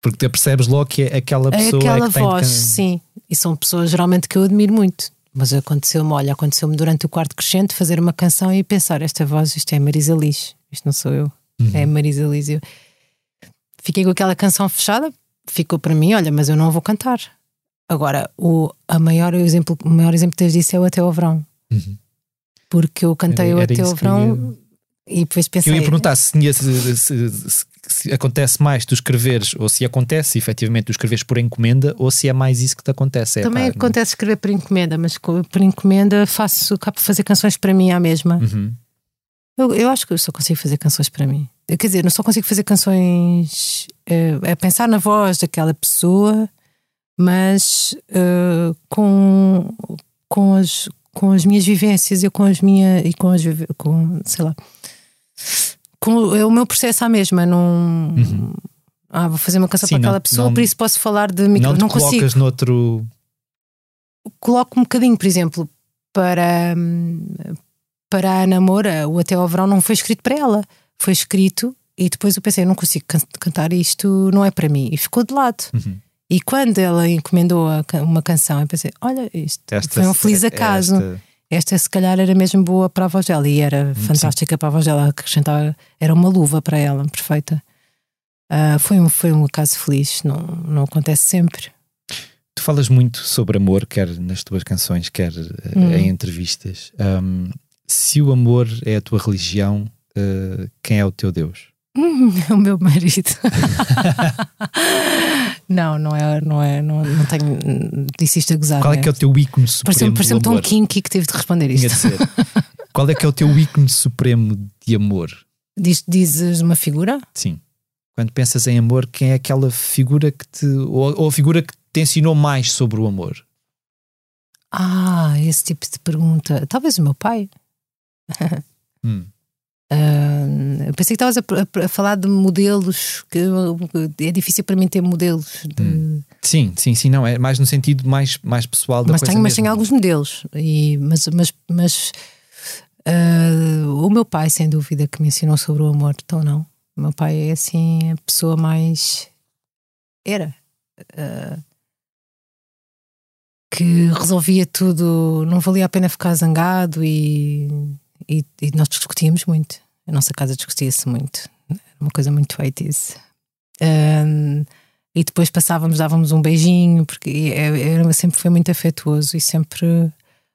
Porque tu percebes logo que é aquela É pessoa aquela que tem de voz, sim. E são pessoas geralmente que eu admiro muito. Mas aconteceu-me, olha, aconteceu-me durante o quarto crescente fazer uma canção e pensar: esta voz, isto é Marisa Liz, isto não sou eu, é Marisa Liz. Eu fiquei com aquela canção fechada, ficou para mim, olha, mas eu não vou cantar. Agora, o, a maior exemplo, o maior exemplo que tens disso é o Até ao Verão. Uhum. Porque eu cantei Era- o era Até ao que eu Verão e depois Que eu pensei. ia perguntar se, se- se- se- acontece mais tu escreveres, ou se acontece efetivamente tu escreveres por encomenda, ou se é mais isso que te acontece. É, Também pá, acontece escrever por encomenda, mas por encomenda faço, acabo por fazer canções para mim à mesma. Uhum. Eu, eu acho que eu só consigo fazer canções para mim. Quer dizer, não só consigo fazer canções eh, a pensar na voz daquela pessoa, mas eh, com, com, as, com as minhas vivências e com as minhas e com as com, sei lá com é o meu processo à mesma. Não, ah, vou fazer uma canção Sim, para não- aquela pessoa, não- por isso posso falar de micro. Não te Não, consigo colocas noutro. coloco um bocadinho, por exemplo, para, hum, para a namora, o Até ao Verão não foi escrito para ela, foi escrito e depois eu pensei, eu não consigo can- cantar isto, não é para mim, e ficou de lado. Uhum. E quando ela encomendou uma canção, eu pensei, olha, isto Esta, foi um feliz acaso. esta- Esta se calhar era mesmo boa para a voz dela e era fantástica para a voz dela, acrescentava, era uma luva para ela, perfeita. Ah, foi, um, foi um acaso feliz, não, não acontece sempre. Tu falas muito sobre amor, quer nas tuas canções, quer eh, Hum. em entrevistas. Um, se o amor é a tua religião, eh, quem é o teu Deus? Hum, *laughs* é o meu marido. *laughs* não, não é, não é, não, não tenho. Disse isto a gozar. Qual é né? que é o teu ícone supremo Pareceu-me tão kinky que tive de responder Tinha isto. de ser. Qual é que é o teu ícone supremo de amor? Diz, dizes uma figura? Sim. Quando pensas em amor, quem é aquela figura que te. ou, ou a figura que te ensinou mais sobre o amor? Ah, esse tipo de pergunta. Talvez o meu pai. *laughs* Hum. Eu pensei que estavas a, a- falar de modelos, que é difícil para mim ter modelos. de- Hum. Sim, sim, sim, não. É mais no sentido mais, mais pessoal da mas coisa tenho, mas tenho alguns modelos. E, mas mas, mas ah, o meu pai, sem dúvida, que me ensinou sobre o amor, então não. O meu pai é assim a pessoa mais. Era. ah, que resolvia tudo, não valia a pena ficar zangado e, e, e nós discutíamos muito. A nossa casa discutia-se muito. Era uma coisa muito 80s. Um, e depois passávamos, dávamos um beijinho, porque é- era, sempre foi muito afetuoso e sempre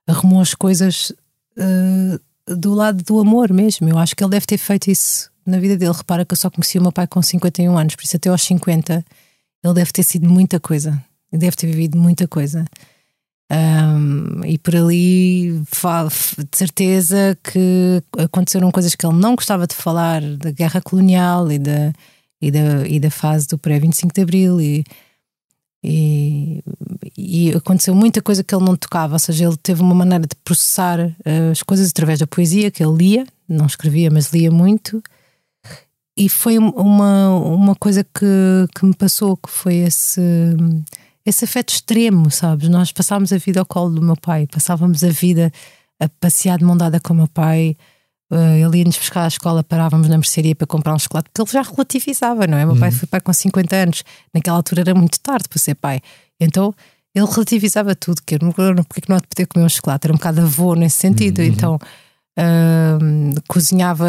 arrumou as coisas uh, do lado do amor mesmo. Eu acho que ele deve ter feito isso na vida dele. Repara que eu só conheci o meu pai com 51 anos, por isso até aos 50 ele deve ter sido muita coisa. Ele deve ter vivido muita coisa. Um, e por ali, de certeza que aconteceram coisas que ele não gostava de falar da guerra colonial e da, e da, e da fase do pré-25 de Abril. E, e, e aconteceu muita coisa que ele não tocava, ou seja, ele teve uma maneira de processar eh, as coisas através da poesia que ele lia, não escrevia, mas lia muito. E foi um- uma, uma coisa que, que me passou, que foi esse, esse afeto extremo, sabes? Nós passávamos a vida ao colo do meu pai, passávamos a vida a passear de mão dada com o meu pai, Uh, ele ia-nos buscar à escola, parávamos na mercearia para comprar um chocolate, porque ele já relativizava, não é? Meu pai foi pai com 50 anos, naquela altura era muito tarde para ser pai. Então ele relativizava tudo, que eu não, porque que não poder comer um chocolate? Era um bocado avô nesse sentido. Então uh, cozinhava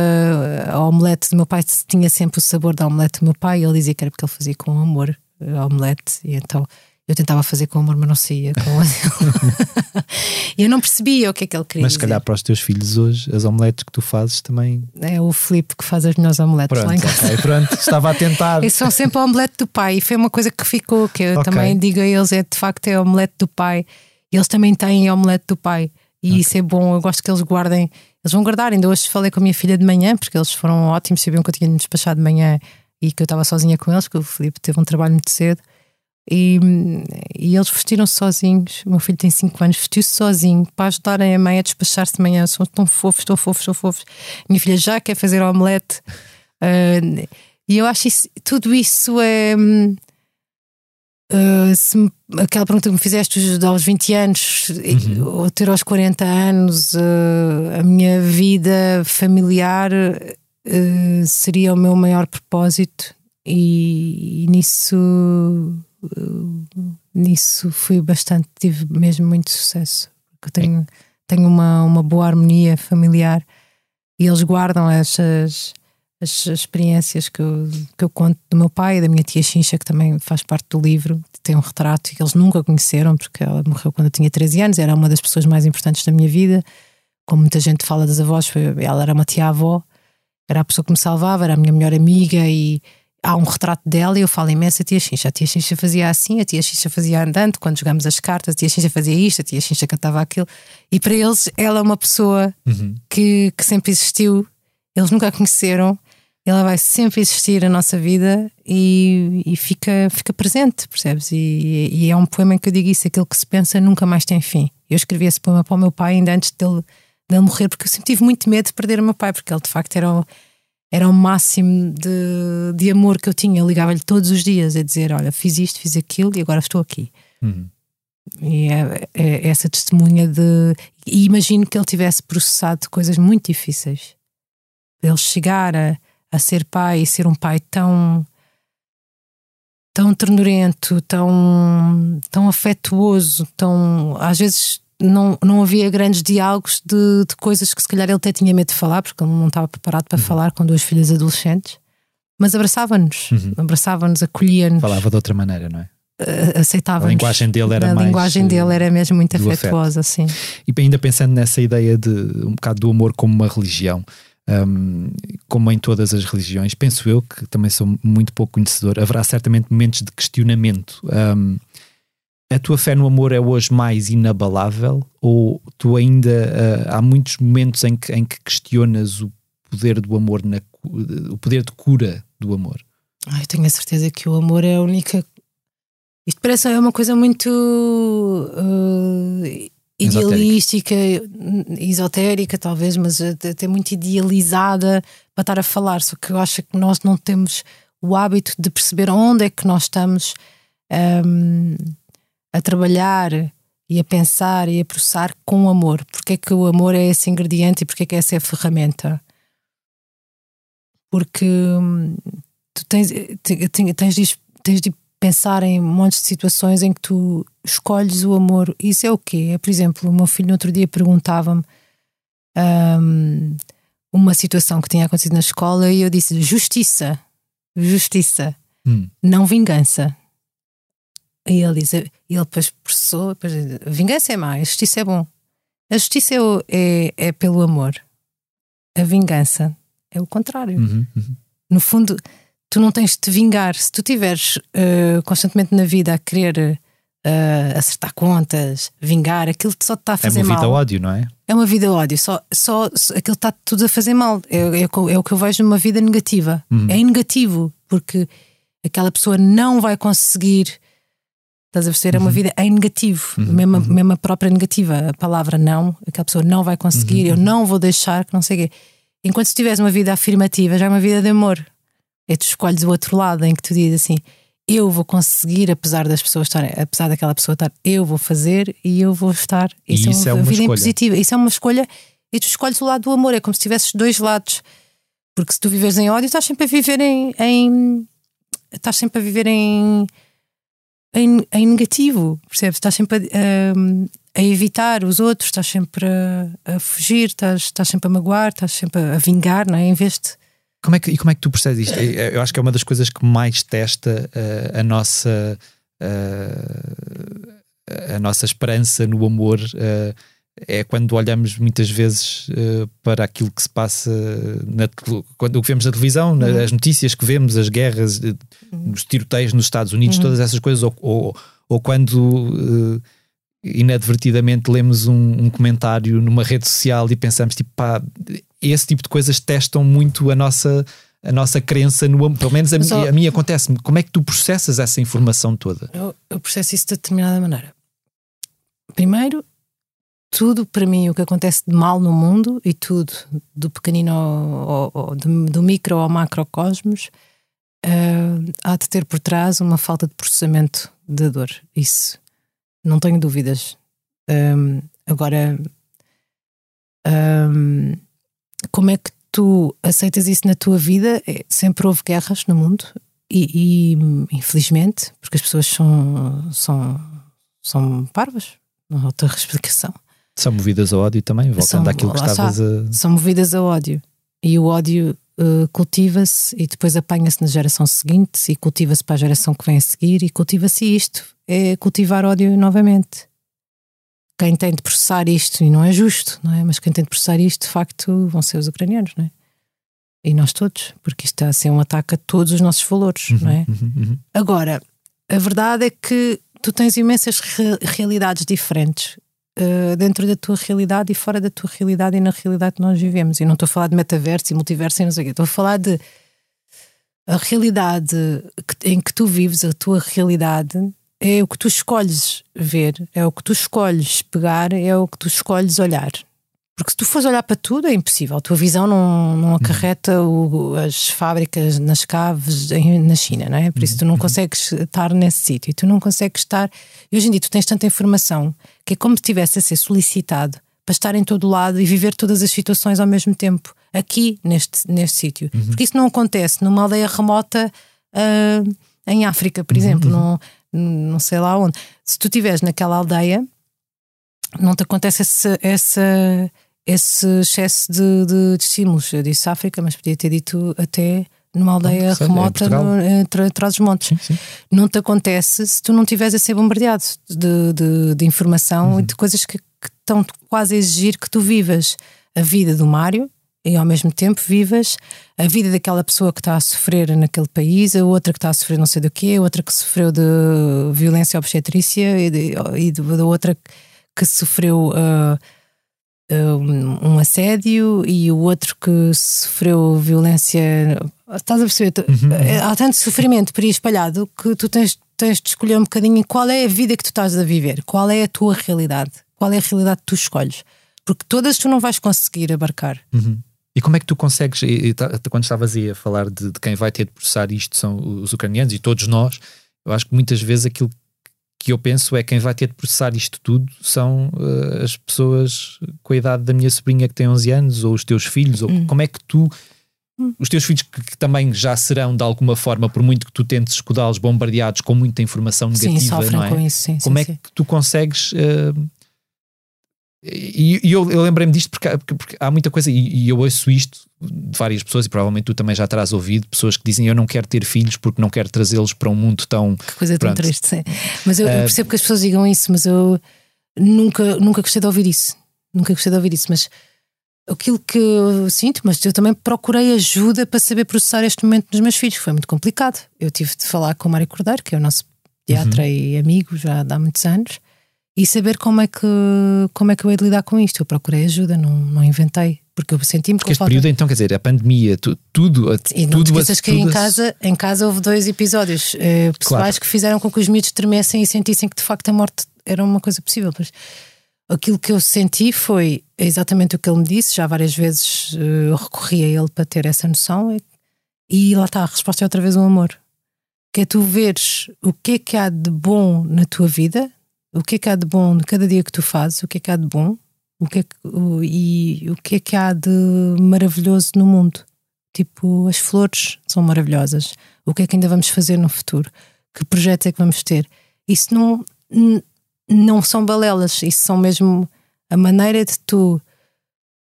a omelete do meu pai, tinha sempre o sabor da omelete do meu pai, e ele dizia que era porque ele fazia com amor a omelete, e então eu tentava fazer com amor, mas não saía com E *laughs* eu não percebia o que é que ele queria. Mas se calhar para os teus filhos hoje, as omeletes que tu fazes também. É o Filipe que faz as melhores omeletes Pronto, lá em casa. ok, pronto, estava a tentar. *laughs* E são sempre a omelete do pai. E foi uma coisa que ficou, que eu Ok. também digo a eles: é de facto é a omelete do pai. Eles também têm a omelete do pai. E isso é bom, eu gosto que eles guardem. Eles vão guardar. Ainda hoje falei com a minha filha de manhã, porque eles foram ótimos, sabiam que eu tinha de me despachar de manhã e que eu estava sozinha com eles, que o Filipe teve um trabalho muito cedo. E, e eles vestiram-se sozinhos. O meu filho tem 5 anos, vestiu-se sozinho para ajudarem a mãe a despachar-se de manhã. São tão fofos, tão fofos, tão fofos. Minha filha já quer fazer omelete. Ah, e eu acho isso, tudo isso é. ah, se me- aquela pergunta que me fizeste os- aos 20 anos, e- ou ter aos 40 anos, ah, a minha vida familiar ah, seria o meu maior propósito, e, e nisso, nisso fui bastante, tive mesmo muito sucesso. Porque tenho, tenho uma, uma boa harmonia familiar e eles guardam essas as experiências que eu, que eu conto do meu pai e da minha tia Xincha, que também faz parte do livro, tem um retrato que eles nunca conheceram, porque ela morreu quando eu tinha 13 anos, era uma das pessoas mais importantes da minha vida. Como muita gente fala das avós, ela era uma tia-avó, era a pessoa que me salvava, era a minha melhor amiga e há um retrato dela e eu falo imenso a tia Xincha. A tia Xincha fazia assim, a tia Xincha fazia andando, quando jogamos as cartas, a tia Xincha fazia isto, a tia Xincha cantava aquilo. E para eles, ela é uma pessoa que, que sempre existiu, eles nunca a conheceram, ela vai sempre existir na nossa vida e, e fica, fica presente, percebes? E, e é um poema em que eu digo isso: aquilo que se pensa nunca mais tem fim. Eu escrevi esse poema para o meu pai ainda antes dele, dele morrer, porque eu sempre tive muito medo de perder o meu pai, porque ele de facto era era o máximo de, de amor que eu tinha. Ligava-lhe todos os dias a dizer: Olha, fiz isto, fiz aquilo e agora estou aqui. Uhum. E é, é essa testemunha de. E imagino que ele tivesse processado coisas muito difíceis. Ele chegar a, a ser pai e ser um pai tão. tão ternurento, tão, tão afetuoso, tão. às vezes não, não havia grandes diálogos de, de coisas que se calhar ele até tinha medo de falar, porque ele não estava preparado para falar com duas filhas adolescentes. Mas abraçava-nos, abraçava-nos, acolhia-nos, Falava de outra maneira, não é? a- aceitava-nos. A linguagem dele era a mais, linguagem eh, dele era mesmo muito afetuosa, sim. E ainda pensando nessa ideia de um bocado do amor como uma religião, hum, como em todas as religiões, penso eu que também sou muito pouco conhecedor, haverá certamente momentos de questionamento. Hum, a tua fé no amor é hoje mais inabalável ou tu ainda ah, há muitos momentos em que, em que questionas o poder do amor, na, o poder de cura do amor? Ai, eu tenho a certeza que o amor é a única. Isto parece é uma coisa muito eh, idealística, esotérica, talvez, mas até muito idealizada para estar a falar. Só que eu acho que nós não temos o hábito de perceber onde é que nós estamos ehm, a trabalhar e a pensar e a processar com o amor. Porque é que o amor é esse ingrediente e porque é que essa é a ferramenta? Porque hum, tu tens, te- te- tens, de, tens de pensar em montes de situações em que tu escolhes o amor. Isso é o quê? É, por exemplo, o meu filho no outro dia perguntava-me hum, uma situação que tinha acontecido na escola e eu disse justiça, justiça, Hum. não vingança. E ele diz, ele depois processou, depois diz, vingança é má, a justiça é bom. A justiça é, o- é, é pelo amor. A vingança é o contrário Uhum, uhum. no fundo, tu não tens de te vingar. Se tu estiveres eh, constantemente na vida a querer eh, acertar contas, vingar, aquilo só te está a É fazer uma vida mal. ódio, não é? É uma vida ódio. Só, só, só- aquilo está tudo a fazer mal. É, é, o que eu- é o que eu vejo numa vida negativa. É negativo, porque aquela pessoa não vai conseguir. Estás a perceber? É uma vida em negativo, mesmo, a- mesmo a própria negativa. A palavra não, aquela pessoa não vai conseguir, eu não vou deixar, que não sei o quê. Enquanto se tiveres uma vida afirmativa, já é uma vida de amor. É tu escolhes o outro lado em que tu dizes assim: eu vou conseguir, apesar das pessoas estarem, apesar daquela pessoa estar, eu vou fazer e eu vou estar. E isso é uma uma vida escolha. impositiva. Isso é uma escolha. e tu escolhes o lado do amor. É como se tivesses dois lados. Porque se tu viveres em ódio, estás sempre a viver em. em estás sempre a viver em, em, em negativo, percebes? Estás sempre a, a evitar os outros, estás sempre a, a fugir, estás, estás sempre a magoar, estás sempre a, vingar, não é? Em vez de. Como é que, e como é que tu percebes isto? Eu acho que é uma das coisas que mais testa uh, a nossa. Uh, a nossa esperança no amor uh, é quando olhamos muitas vezes uh, para aquilo que se passa na, quando o que vemos na televisão, uhum. as notícias que vemos, as guerras, uh, os tiroteios nos Estados Unidos, uhum. todas essas coisas, ou, ou, ou quando uh, inadvertidamente lemos um, um, comentário numa rede social e pensamos tipo, pá, esse tipo de coisas testam muito a nossa a nossa crença no pelo menos a, só, a mim acontece-me. Como é que tu processas essa informação toda? Eu, eu processo isso de determinada maneira. Primeiro, tudo para mim, o que acontece de mal no mundo e tudo, do pequenino ao, ao, do, micro ao macrocosmos, uh, há de ter por trás uma falta de processamento da dor. Isso, não tenho dúvidas. Um, agora, um, como é que tu aceitas isso na tua vida? É, sempre houve guerras no mundo e, e, infelizmente, porque as pessoas são, são, são parvas, não há outra *laughs* explicação. São movidas a ódio também, voltando são, àquilo que estavas a. São movidas a ódio. E o ódio uh, cultiva-se e depois apanha-se na geração seguinte e cultiva-se para a geração que vem a seguir e cultiva-se isto. É cultivar ódio novamente. Quem tem de processar isto, e não é justo, não é? Mas quem tem de processar isto, de facto, vão ser os ucranianos, não é? E nós todos, porque isto está a ser um ataque a todos os nossos valores, uhum, não é? Uhum, uhum. Agora, a verdade é que tu tens imensas re realidades diferentes uh, dentro da tua realidade e fora da tua realidade e na realidade que nós vivemos. E não estou a falar de metaverso e multiverso e não sei o quê, estou a falar de a realidade em que tu vives, a tua realidade, é o que tu escolhes ver, é o que tu escolhes pegar, é o que tu escolhes olhar. Porque se tu fores olhar para tudo é impossível. A tua visão não, não acarreta o, as fábricas nas caves em, na China, não é? Por isso tu não consegues estar nesse sítio. Tu não consegues estar. E hoje em dia tu tens tanta informação que é como se estivesse a ser solicitado para estar em todo lado e viver todas as situações ao mesmo tempo, aqui neste, neste sítio. Uhum. Porque isso não acontece numa aldeia remota uh, em África, por uhum. exemplo, uhum. não, não sei lá onde. Se tu estiveres naquela aldeia, não te acontece essa, essa esse excesso de, de, de, estímulos. Eu disse África, mas podia ter dito até numa aldeia não, remota atrás dos montes. Sim, sim. Não te acontece se tu não estiveres a ser bombardeado de, de, de informação uhum. e de coisas que, que, estão quase a exigir que tu vivas a vida do Mário e ao mesmo tempo vivas a vida daquela pessoa que está a sofrer naquele país, a outra que está a sofrer não sei do quê, a outra que sofreu de violência obstetrícia e, de, e da outra que sofreu. Uh, um, assédio e o outro que sofreu violência. Estás a perceber? Uhum. Há tanto sofrimento por aí espalhado que tu tens, tens de escolher um bocadinho qual é a vida que tu estás a viver, qual é a tua realidade, qual é a realidade que tu escolhes. Porque todas tu não vais conseguir abarcar. Uhum. E como é que tu consegues, e, e, quando estavas aí a falar de, de, quem vai ter de processar isto são os ucranianos e todos nós, eu acho que muitas vezes aquilo que eu penso é quem vai ter de processar isto tudo são uh, as pessoas com a idade da minha sobrinha que tem 11 anos, ou os teus filhos, ou hum. como é que tu, hum. os teus filhos que, que, também já serão de alguma forma, por muito que tu tentes escudá-los bombardeados com muita informação negativa, sim, não é? Com isso, sim, como sim, é que tu consegues uh, e, e eu, eu lembrei-me disto porque, porque, porque, há muita coisa, e, e, eu ouço isto de várias pessoas, e provavelmente tu também já terás ouvido, pessoas que dizem eu não quero ter filhos porque não quero trazê-los para um mundo tão. Que coisa tão triste, sim. Mas eu, uh, eu, percebo que as pessoas digam isso, mas eu nunca, nunca gostei de ouvir isso. Nunca gostei de ouvir isso, mas aquilo que eu sinto, mas eu também procurei ajuda para saber processar este momento dos meus filhos, foi muito complicado. Eu tive de falar com o Mário Cordeiro, que é o nosso pediatra uhum. e amigo já há muitos anos e saber como é que como é que eu hei de lidar com isto. Eu procurei ajuda, não, não inventei, porque eu senti-me Porque este falta... período, então, quer dizer, a pandemia, tu, tudo. E não tudo, te esqueças que tudo... em casa, em casa houve dois episódios eh, pessoais claro. que fizeram com que os miúdos tremessem e sentissem que de facto a morte era uma coisa possível. Mas aquilo que eu senti foi exatamente o que ele me disse. Já várias vezes eh, eu recorri a ele para ter essa noção, e, e lá está, a resposta é outra vez o amor. Que é tu veres o que é que há de bom na tua vida, o que é que há de bom de cada dia que tu fazes, o que é que há de bom, O que é que, o, e o que é que há de maravilhoso no mundo? Tipo, as flores são maravilhosas. O que é que ainda vamos fazer no futuro? Que projeto é que vamos ter? Isso não, não são balelas, isso são mesmo a maneira de tu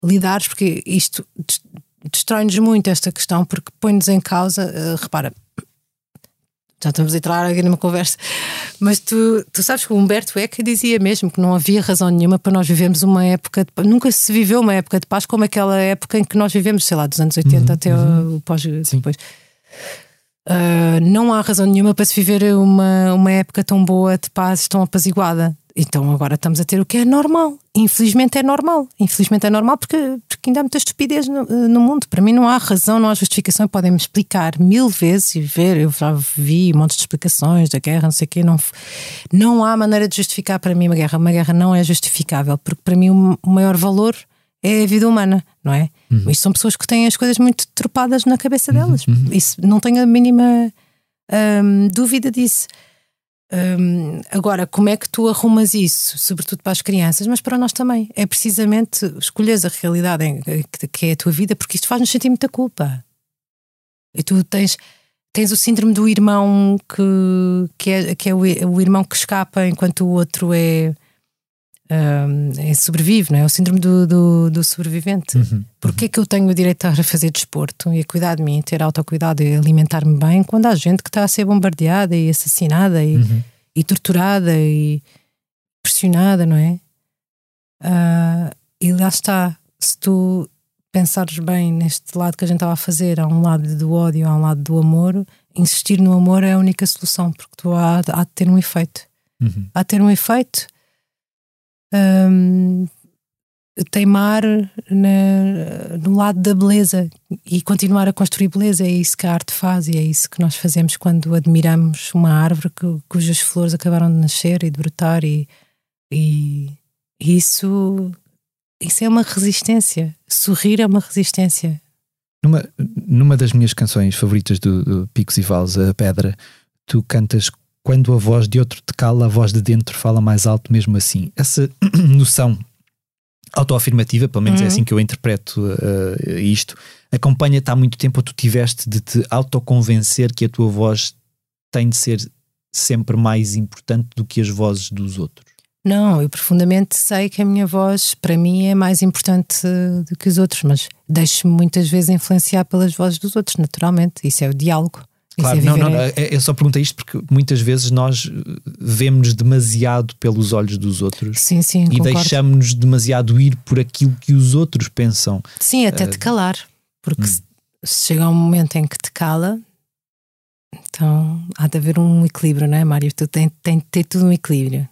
lidares, porque isto des- destrói-nos muito esta questão, porque põe-nos em causa. eh, repara, já estamos a entrar aqui numa conversa, mas tu, tu sabes que o Humberto Eco dizia mesmo que não havia razão nenhuma para nós vivermos uma época, de, nunca se viveu uma época de paz como aquela época em que nós vivemos, sei lá, dos anos 80 até o, o pós depois. Uh, não há razão nenhuma para se viver uma, uma época tão boa de paz, tão apaziguada. Então agora estamos a ter o que é normal. Infelizmente é normal. Infelizmente é normal porque, porque ainda há muita estupidez no, no mundo. Para mim não há razão, não há justificação. Podem-me explicar mil vezes e ver. Eu já vi montes de explicações da guerra, não sei o quê. Não, não há maneira de justificar para mim uma guerra. Uma guerra não é justificável porque para mim o o maior valor é a vida humana, não é? Isto são pessoas que têm as coisas muito tropadas na cabeça delas. Isso não tenho a mínima hum, dúvida disso. Hum, agora, como é que tu arrumas isso, sobretudo para as crianças, mas para nós também? É precisamente escolheres a realidade em- que- é a tua vida, porque isto faz-nos sentir muita culpa. E tu tens, tens o síndrome do irmão que, que é, que é o, o irmão que escapa enquanto o outro é, hum, é sobrevive, não é? O síndrome do, do, do sobrevivente. Porquê que eu tenho o direito a fazer desporto e a cuidar de mim, ter autocuidado e alimentar-me bem quando há gente que está a ser bombardeada e assassinada e, e torturada e pressionada, não é? Ah, e lá está, se tu pensares bem neste lado que a gente estava a fazer, há um lado do ódio, há um lado do amor, insistir no amor é a única solução, porque tu há, há de ter um efeito. Uhum. Há de ter um efeito. Hum, teimar na- no lado da beleza e continuar a construir beleza. É isso que a arte faz e é isso que nós fazemos quando admiramos uma árvore que- cujas flores acabaram de nascer e de brotar, e, e isso, isso é uma resistência. Sorrir é uma resistência. Numa, numa das minhas canções favoritas do, do Picos e Vales, A Pedra, tu cantas quando a voz de outro te cala, a voz de dentro fala mais alto mesmo assim. Essa *clears throat* noção autoafirmativa, pelo menos é Uhum. assim que eu interpreto uh, isto, acompanha-te há muito tempo ou tu tiveste de te autoconvencer que a tua voz tem de ser sempre mais importante do que as vozes dos outros. Não, eu profundamente sei que a minha voz, para mim, é mais importante do que os outros, mas deixo-me muitas vezes influenciar pelas vozes dos outros, naturalmente. Isso é o diálogo. Claro, é não, não, em- é- eu só perguntei isto porque muitas vezes nós vemos demasiado pelos olhos dos outros Sim, sim, e deixamos-nos demasiado ir por aquilo que os outros pensam. Sim, até Eh, te calar, porque hum. se, se chega um momento em que te cala, então há de haver um equilíbrio, não é, Mário? Tu tem, tem de ter tudo um equilíbrio.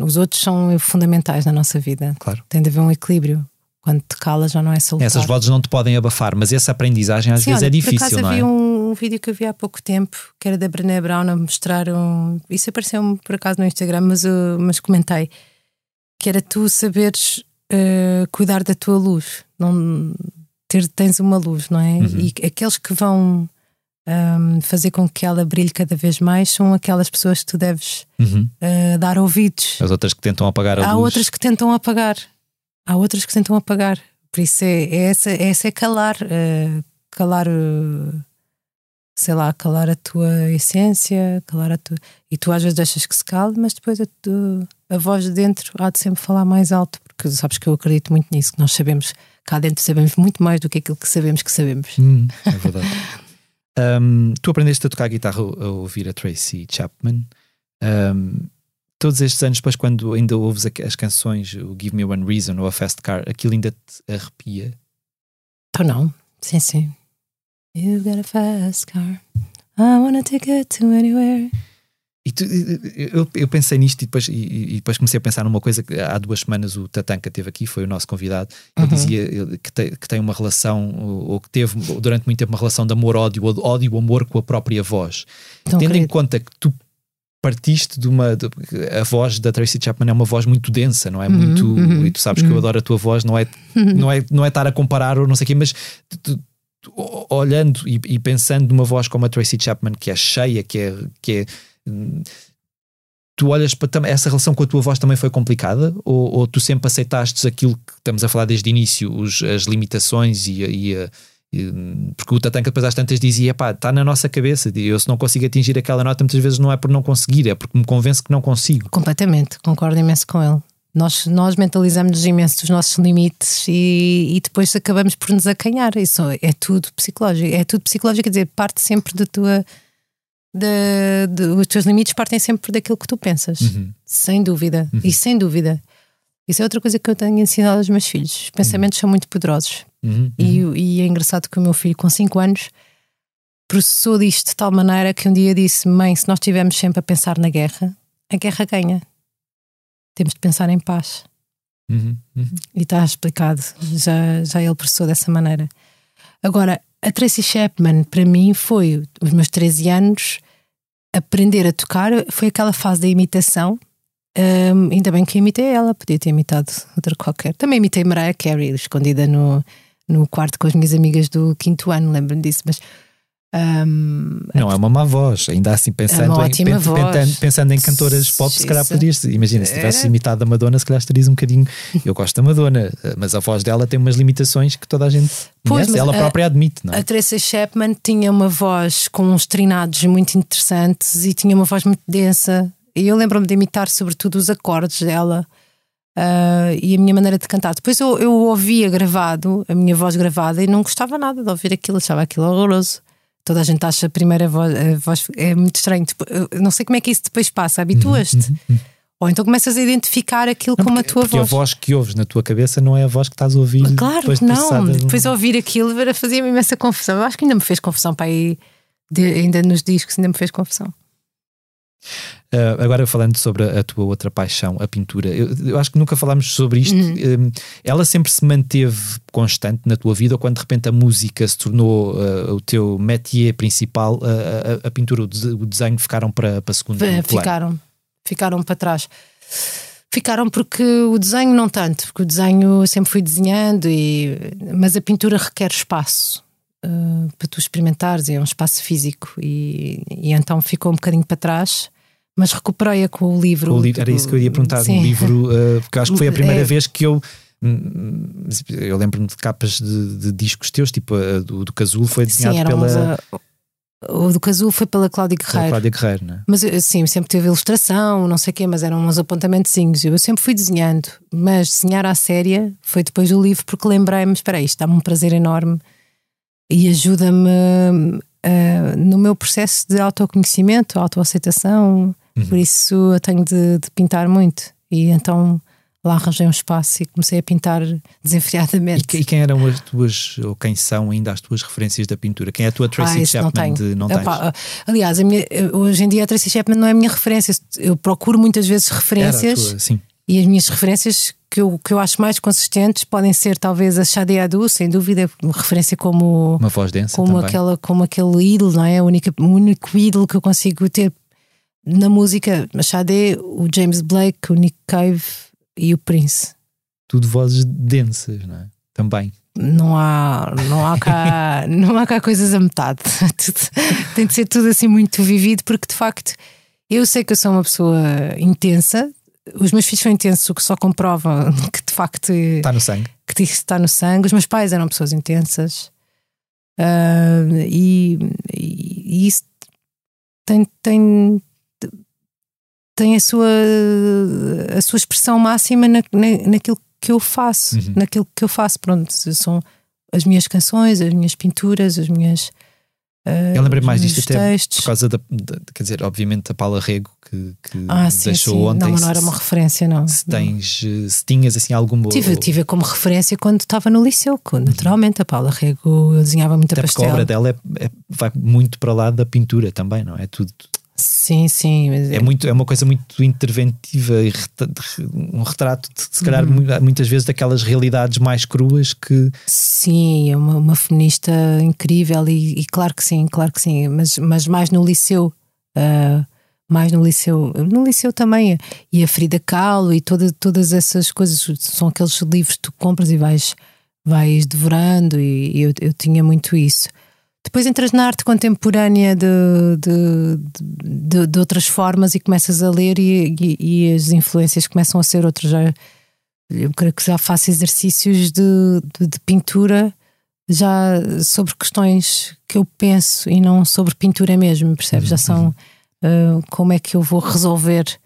Os outros são fundamentais na nossa vida. Claro. Tem de haver um equilíbrio. Quando te cala já não é salutar. Essas vozes não te podem abafar, mas essa aprendizagem às Sim, vezes olha, é Por difícil, acaso não é? havia um, um vídeo que eu vi há pouco tempo que era da Brené Brown a mostrar um. Isso apareceu-me por acaso no Instagram, mas, eu- mas comentei que era tu saberes eh, cuidar da tua luz, não ter, tens uma luz, não é? Uhum. E aqueles que vão ahm, fazer com que ela brilhe cada vez mais são aquelas pessoas que tu deves Uhum. eh, dar ouvidos. As outras que tentam apagar a Há luz. outras que tentam apagar. Há outras que tentam apagar. Por isso é, é essa, é essa é calar. eh, calar. eh, sei lá, calar a tua essência, calar a tua. E tu às vezes deixas que se cale, mas depois a, tu- a voz de dentro há de sempre falar mais alto, porque sabes que eu acredito muito nisso, que nós sabemos, cá dentro sabemos muito mais do que aquilo que sabemos que sabemos. Hum, é verdade. *laughs* Um, tu aprendeste a tocar guitarra a ouvir a Tracy Chapman. Um, todos estes anos, depois, quando ainda ouves as canções, o Give Me One Reason ou a Fast Car, aquilo ainda te arrepia. Então não, sim, sim. You've got a fast car. I wanna take it to anywhere. E tu- eu, eu pensei nisto e depois, e, e depois comecei a pensar numa coisa que há duas semanas o Tatanka teve aqui, foi o nosso convidado. Ele Uhum. dizia que, te- que tem uma relação, ou, que teve durante muito tempo uma relação de amor-ódio, ódio-amor com a própria voz. Então, Tendo em querido, conta que tu partiste de uma. de- a voz da Tracy Chapman é uma voz muito densa, não é? Uhum, muito. uhum, e tu sabes que eu uhum. adoro a tua voz, não é, não é, não é estar a comparar ou não sei o quê, mas tu- tu- olhando e, e pensando numa voz como a Tracy Chapman, que é cheia, que é. Que é tu olhas para essa relação com a tua voz também foi complicada? Ou, ou tu sempre aceitaste aquilo que estamos a falar desde o início, os- as limitações e, a- e porque o Tatanka depois às tantas dizia, pá, está na nossa cabeça, eu se não consigo atingir aquela nota muitas vezes não é por não conseguir, é porque me convence que não consigo. Completamente, concordo imenso com ele. Nós, nós mentalizamos imenso dos nossos limites e, e depois acabamos por nos acanhar. Isso é tudo psicológico. É tudo psicológico, quer dizer, parte sempre da tua. Da, de- os teus limites partem sempre daquilo que tu pensas, Uhum. sem dúvida. E sem dúvida. Isso é outra coisa que eu tenho ensinado aos meus filhos. Os pensamentos são muito poderosos. Uhum, E, e é engraçado que o meu filho, com 5 anos, processou disto de tal maneira que um dia disse: Mãe, se nós estivermos sempre a pensar na guerra, a guerra ganha. Temos de pensar em paz. uhum, uhum. E está explicado. Já, já ele processou dessa maneira. Agora, a Tracy Chapman, para mim, foi os meus 13 anos. Aprender a tocar foi aquela fase da imitação. Hum, ainda bem que imitei ela, podia ter imitado outra qualquer. Também imitei Mariah Carey, escondida no, no quarto com as minhas amigas do quinto ano, lembro-me disso. Mas hum, Não, é uma má voz, ainda assim pensando, uma em, pen- pensando, em cantoras pop, se calhar Isso. poderias, imagina, se tivesse Era. imitado a Madonna, se calhar estarias um bocadinho. *laughs* Eu gosto da Madonna, mas a voz dela tem umas limitações que toda a gente Pois, conhece, ela a- própria admite, não é? A Tracy Chapman tinha uma voz com uns trinados muito interessantes e tinha uma voz muito densa. E eu lembro-me de imitar, sobretudo, os acordes dela ah, e a minha maneira de cantar. Depois eu, eu ouvia gravado, a minha voz gravada, e não gostava nada de ouvir aquilo, achava aquilo horroroso. Toda a gente acha a primeira voz, a voz é muito estranho. Tipo, eu não sei como é que isso depois passa, habituas-te. Ou então começas a identificar aquilo Uhum, Não, como a porque- tua porque voz. a voz que ouves na tua cabeça não é a voz que estás a ouvir. Claro depois de não. num- Depois ouvir aquilo fazia-me imensa confusão. Eu acho que ainda me fez confusão para aí, de- ainda nos discos, ainda me fez confusão. Uh, agora falando sobre a, a tua outra paixão, a pintura, eu, eu acho que nunca falámos sobre isto. Uhum. Um, ela sempre se manteve constante na tua vida ou quando de repente a música se tornou uh, o teu métier principal, uh, a, a- pintura, o, de- o desenho ficaram para, para segundo plano? Ficaram, ficaram para trás. Ficaram porque o desenho não tanto, porque o desenho sempre fui desenhando, e, mas a pintura requer espaço eh, para tu experimentares, é um espaço físico e, e então ficou um bocadinho para trás, mas recuperei-a com o livro. O li- era isso que eu ia perguntar Sim. no livro, uh, porque acho que foi a *laughs* primeira É. vez que eu. hum, Eu lembro-me de capas de, de discos teus, tipo a do, do Casulo, foi desenhado Sim, pela, ah, o do Casulo foi pela Cláudia pela Guerreiro. Cláudia Guerreiro, não é? Mas eu, sim, sempre teve ilustração, não sei o quê, mas eram uns apontamentozinhos. Eu sempre fui desenhando, mas desenhar à séria foi depois do livro, porque lembrei-me: espera aí, isto dá-me um prazer enorme e ajuda-me ah, no meu processo de autoconhecimento, autoaceitação. Por isso eu tenho de, de pintar muito. E então lá arranjei um espaço e comecei a pintar E, desenfreadamente. que- e quem eram as tuas, ou quem são ainda as tuas referências da pintura? Quem é a tua Tracy Ah, Chapman? não de, tenho. não Epá, tens? aliás, a minha- hoje em dia a Tracy Chapman não é a minha referência. Eu procuro muitas vezes Era a referências tua, sim. E as minhas referências que eu, que eu acho mais consistentes podem ser talvez a Shade Adu, sem dúvida, uma referência como, Uma voz densa como, também. aquela, como aquele ídolo, não é? O único, o único ídolo que eu consigo ter na música, a Shade, o James Blake, o Nick Cave e o Prince. Tudo vozes densas, não é? Também. não há, não há cá, *laughs* não há cá coisas a metade. Tem de ser tudo assim muito vivido, porque de facto eu sei que eu sou uma pessoa intensa. Os meus filhos são intensos, o que só comprova *laughs* que de facto Está no sangue. que está no sangue. Os meus pais eram pessoas intensas Ah, e, e- e isso tem, tem, tem a, sua, a sua expressão máxima na, na- naquilo que eu faço. Uhum. Naquilo que eu faço, pronto, são as minhas canções, as minhas pinturas, as minhas. Ah, Eu lembrei mais disto até textos. por causa da, da- Quer dizer, obviamente, a Paula Rego que, que Ah, sim, deixou sim. ontem. não, mas não se- era uma referência, não. se, tens, eh, se tinhas assim alguma. Tive, tive como referência quando estava no liceu, quando, naturalmente, a Paula Rego eu desenhava muito Até a porque a pastel. obra dela é- é- vai muito para lá da pintura também, não é? Tudo, Sim, sim. mas é, muito, é uma coisa muito interventiva e um retrato, de, se calhar, Uhum. mu- muitas vezes daquelas realidades mais cruas que. Sim, é uma, uma feminista incrível e, e claro que sim, claro que sim, mas, mas mais no liceu, ah, mais no liceu, no liceu também, e a Frida Kahlo e toda, todas essas coisas, são aqueles livros que tu compras e vais, vais devorando e, e eu, eu tinha muito isso. Depois entras na arte contemporânea de, de, de, de outras formas e começas a ler e, e, e as influências começam a ser outras. Já, eu creio que já faço exercícios de, de, pintura já sobre questões que eu penso e não sobre pintura mesmo, percebes? Já são uh, como é que eu vou resolver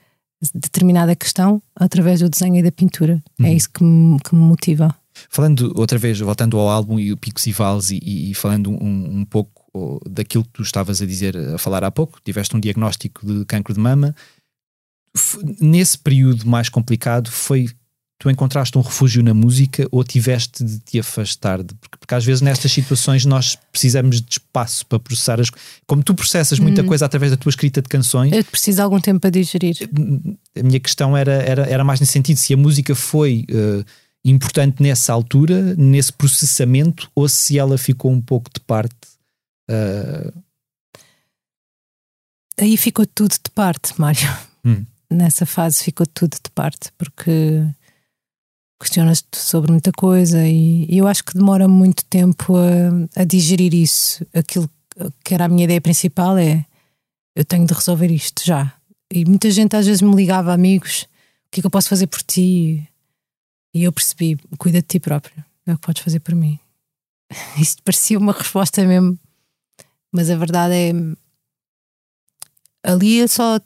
determinada questão através do desenho e da pintura. É isso que me, que me motiva. Falando outra vez, voltando ao álbum e o Picos e Vales e, e falando um, um pouco oh, daquilo que tu estavas a dizer, a falar há pouco, tiveste um diagnóstico de cancro de mama. F- Nesse período mais complicado, foi tu encontraste um refúgio na música ou tiveste de te afastar? De, porque, porque às vezes nestas situações nós precisamos de espaço para processar as Como tu processas muita coisa através da tua escrita de canções, Eu preciso de algum tempo para digerir. a minha questão era, era, era mais nesse sentido: se a música foi eh, importante nessa altura, nesse processamento, ou se ela ficou um pouco de parte. eh, Aí ficou tudo de parte, Mário. Hum. Nessa fase ficou tudo de parte, porque questionas-te sobre muita coisa e, e eu acho que demora muito tempo a, a digerir isso. Aquilo que era a minha ideia principal é eu tenho de resolver isto já. E muita gente às vezes me ligava, amigos, o que é que eu posso fazer por ti? E eu percebi, cuida de ti próprio, é o que podes fazer por mim. *laughs* Isto parecia uma resposta mesmo, mas a verdade é ali eu só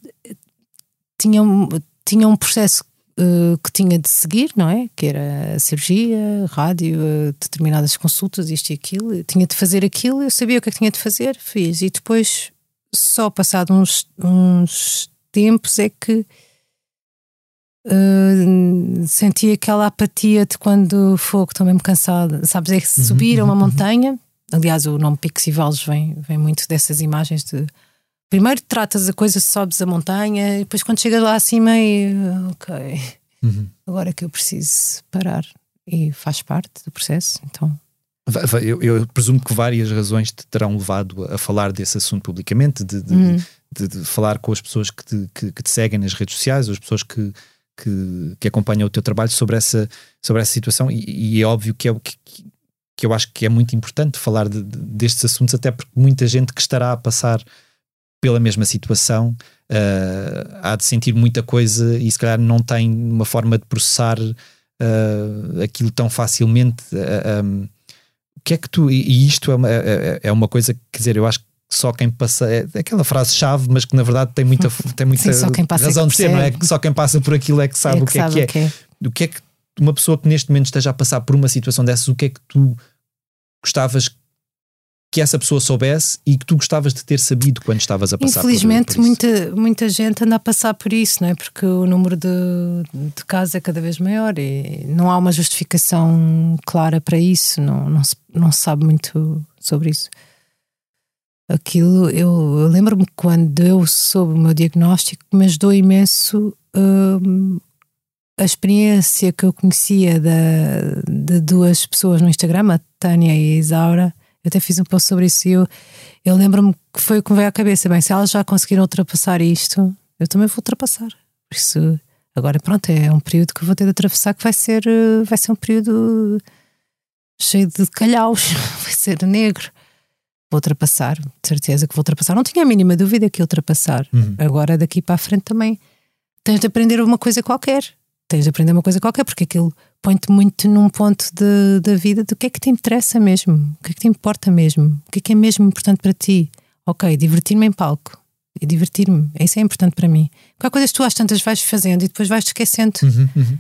tinha tinha um processo eh, que tinha de seguir, não é? Que era a cirurgia, rádio, eh, determinadas consultas, isto e aquilo. Eu tinha de fazer aquilo, eu sabia o que é que tinha de fazer, fiz. E depois, só passado uns, uns tempos, é que eh, senti aquela apatia de quando fogo, estou mesmo cansada. Sabes, é que subir a uma montanha. Aliás, o nome Picos e Vales vem, vem muito dessas imagens de primeiro tratas a coisa, sobes a montanha, e depois quando chegas lá acima, e, ok, agora é que eu preciso parar. E faz parte do processo, então. eu, eu presumo que várias razões te terão levado a, a falar desse assunto publicamente, de, de, Hum. de- de falar com as pessoas que te, que, que te seguem nas redes sociais, as pessoas que, que, que acompanham o teu trabalho sobre essa, sobre essa situação, e, e é óbvio que é o que, que eu acho que é muito importante falar de- de- destes assuntos, até porque muita gente que estará a passar pela mesma situação ah, há de sentir muita coisa e se calhar não tem uma forma de processar ah, aquilo tão facilmente. Ah, um, o que é que tu. E isto é uma, é, é uma coisa que, quer dizer, eu acho que só quem passa. É aquela frase-chave, mas que na verdade tem muita, *laughs* tem muita Sim, é razão que de ser, não é? Que só quem passa por aquilo é que sabe é o que, sabe é que é. o que é. O que é que uma pessoa que neste momento esteja a passar por uma situação dessas, o que é que tu gostavas que essa pessoa soubesse e que tu gostavas de ter sabido quando estavas a passar por- Infelizmente, por, isso? muita, muita gente anda a passar por isso, não é? Porque o número de, de casos é cada vez maior e não há uma justificação clara para isso, não, não, se, não se sabe muito sobre isso. Aquilo, eu, eu lembro-me quando eu soube o meu diagnóstico, me ajudou imenso hum, a experiência que eu conhecia da, de duas pessoas no Instagram, a Tânia e a Isaura. Eu até fiz um post sobre isso e eu, eu lembro-me que foi o que me veio à cabeça. Bem, se elas já conseguiram ultrapassar isto, eu também vou ultrapassar. Por isso, agora pronto, é um período que eu vou ter de atravessar que vai ser, eh, vai ser um período cheio de calhaus, *laughs* vai ser negro. Vou ultrapassar, de certeza que vou ultrapassar. Não tinha a mínima dúvida que ia ultrapassar. Agora, daqui para a frente também tens de aprender uma coisa qualquer. Tens de aprender uma coisa qualquer, porque aquilo põe-te muito num ponto de- da vida do que é que te interessa mesmo, o que é que te importa mesmo, o que é que é mesmo importante para ti. Ok, divertir-me em palco e divertir-me, isso é importante para mim. Qualquer coisa que tu às tantas vais fazendo e depois vais te esquecendo. Uhum, uhum.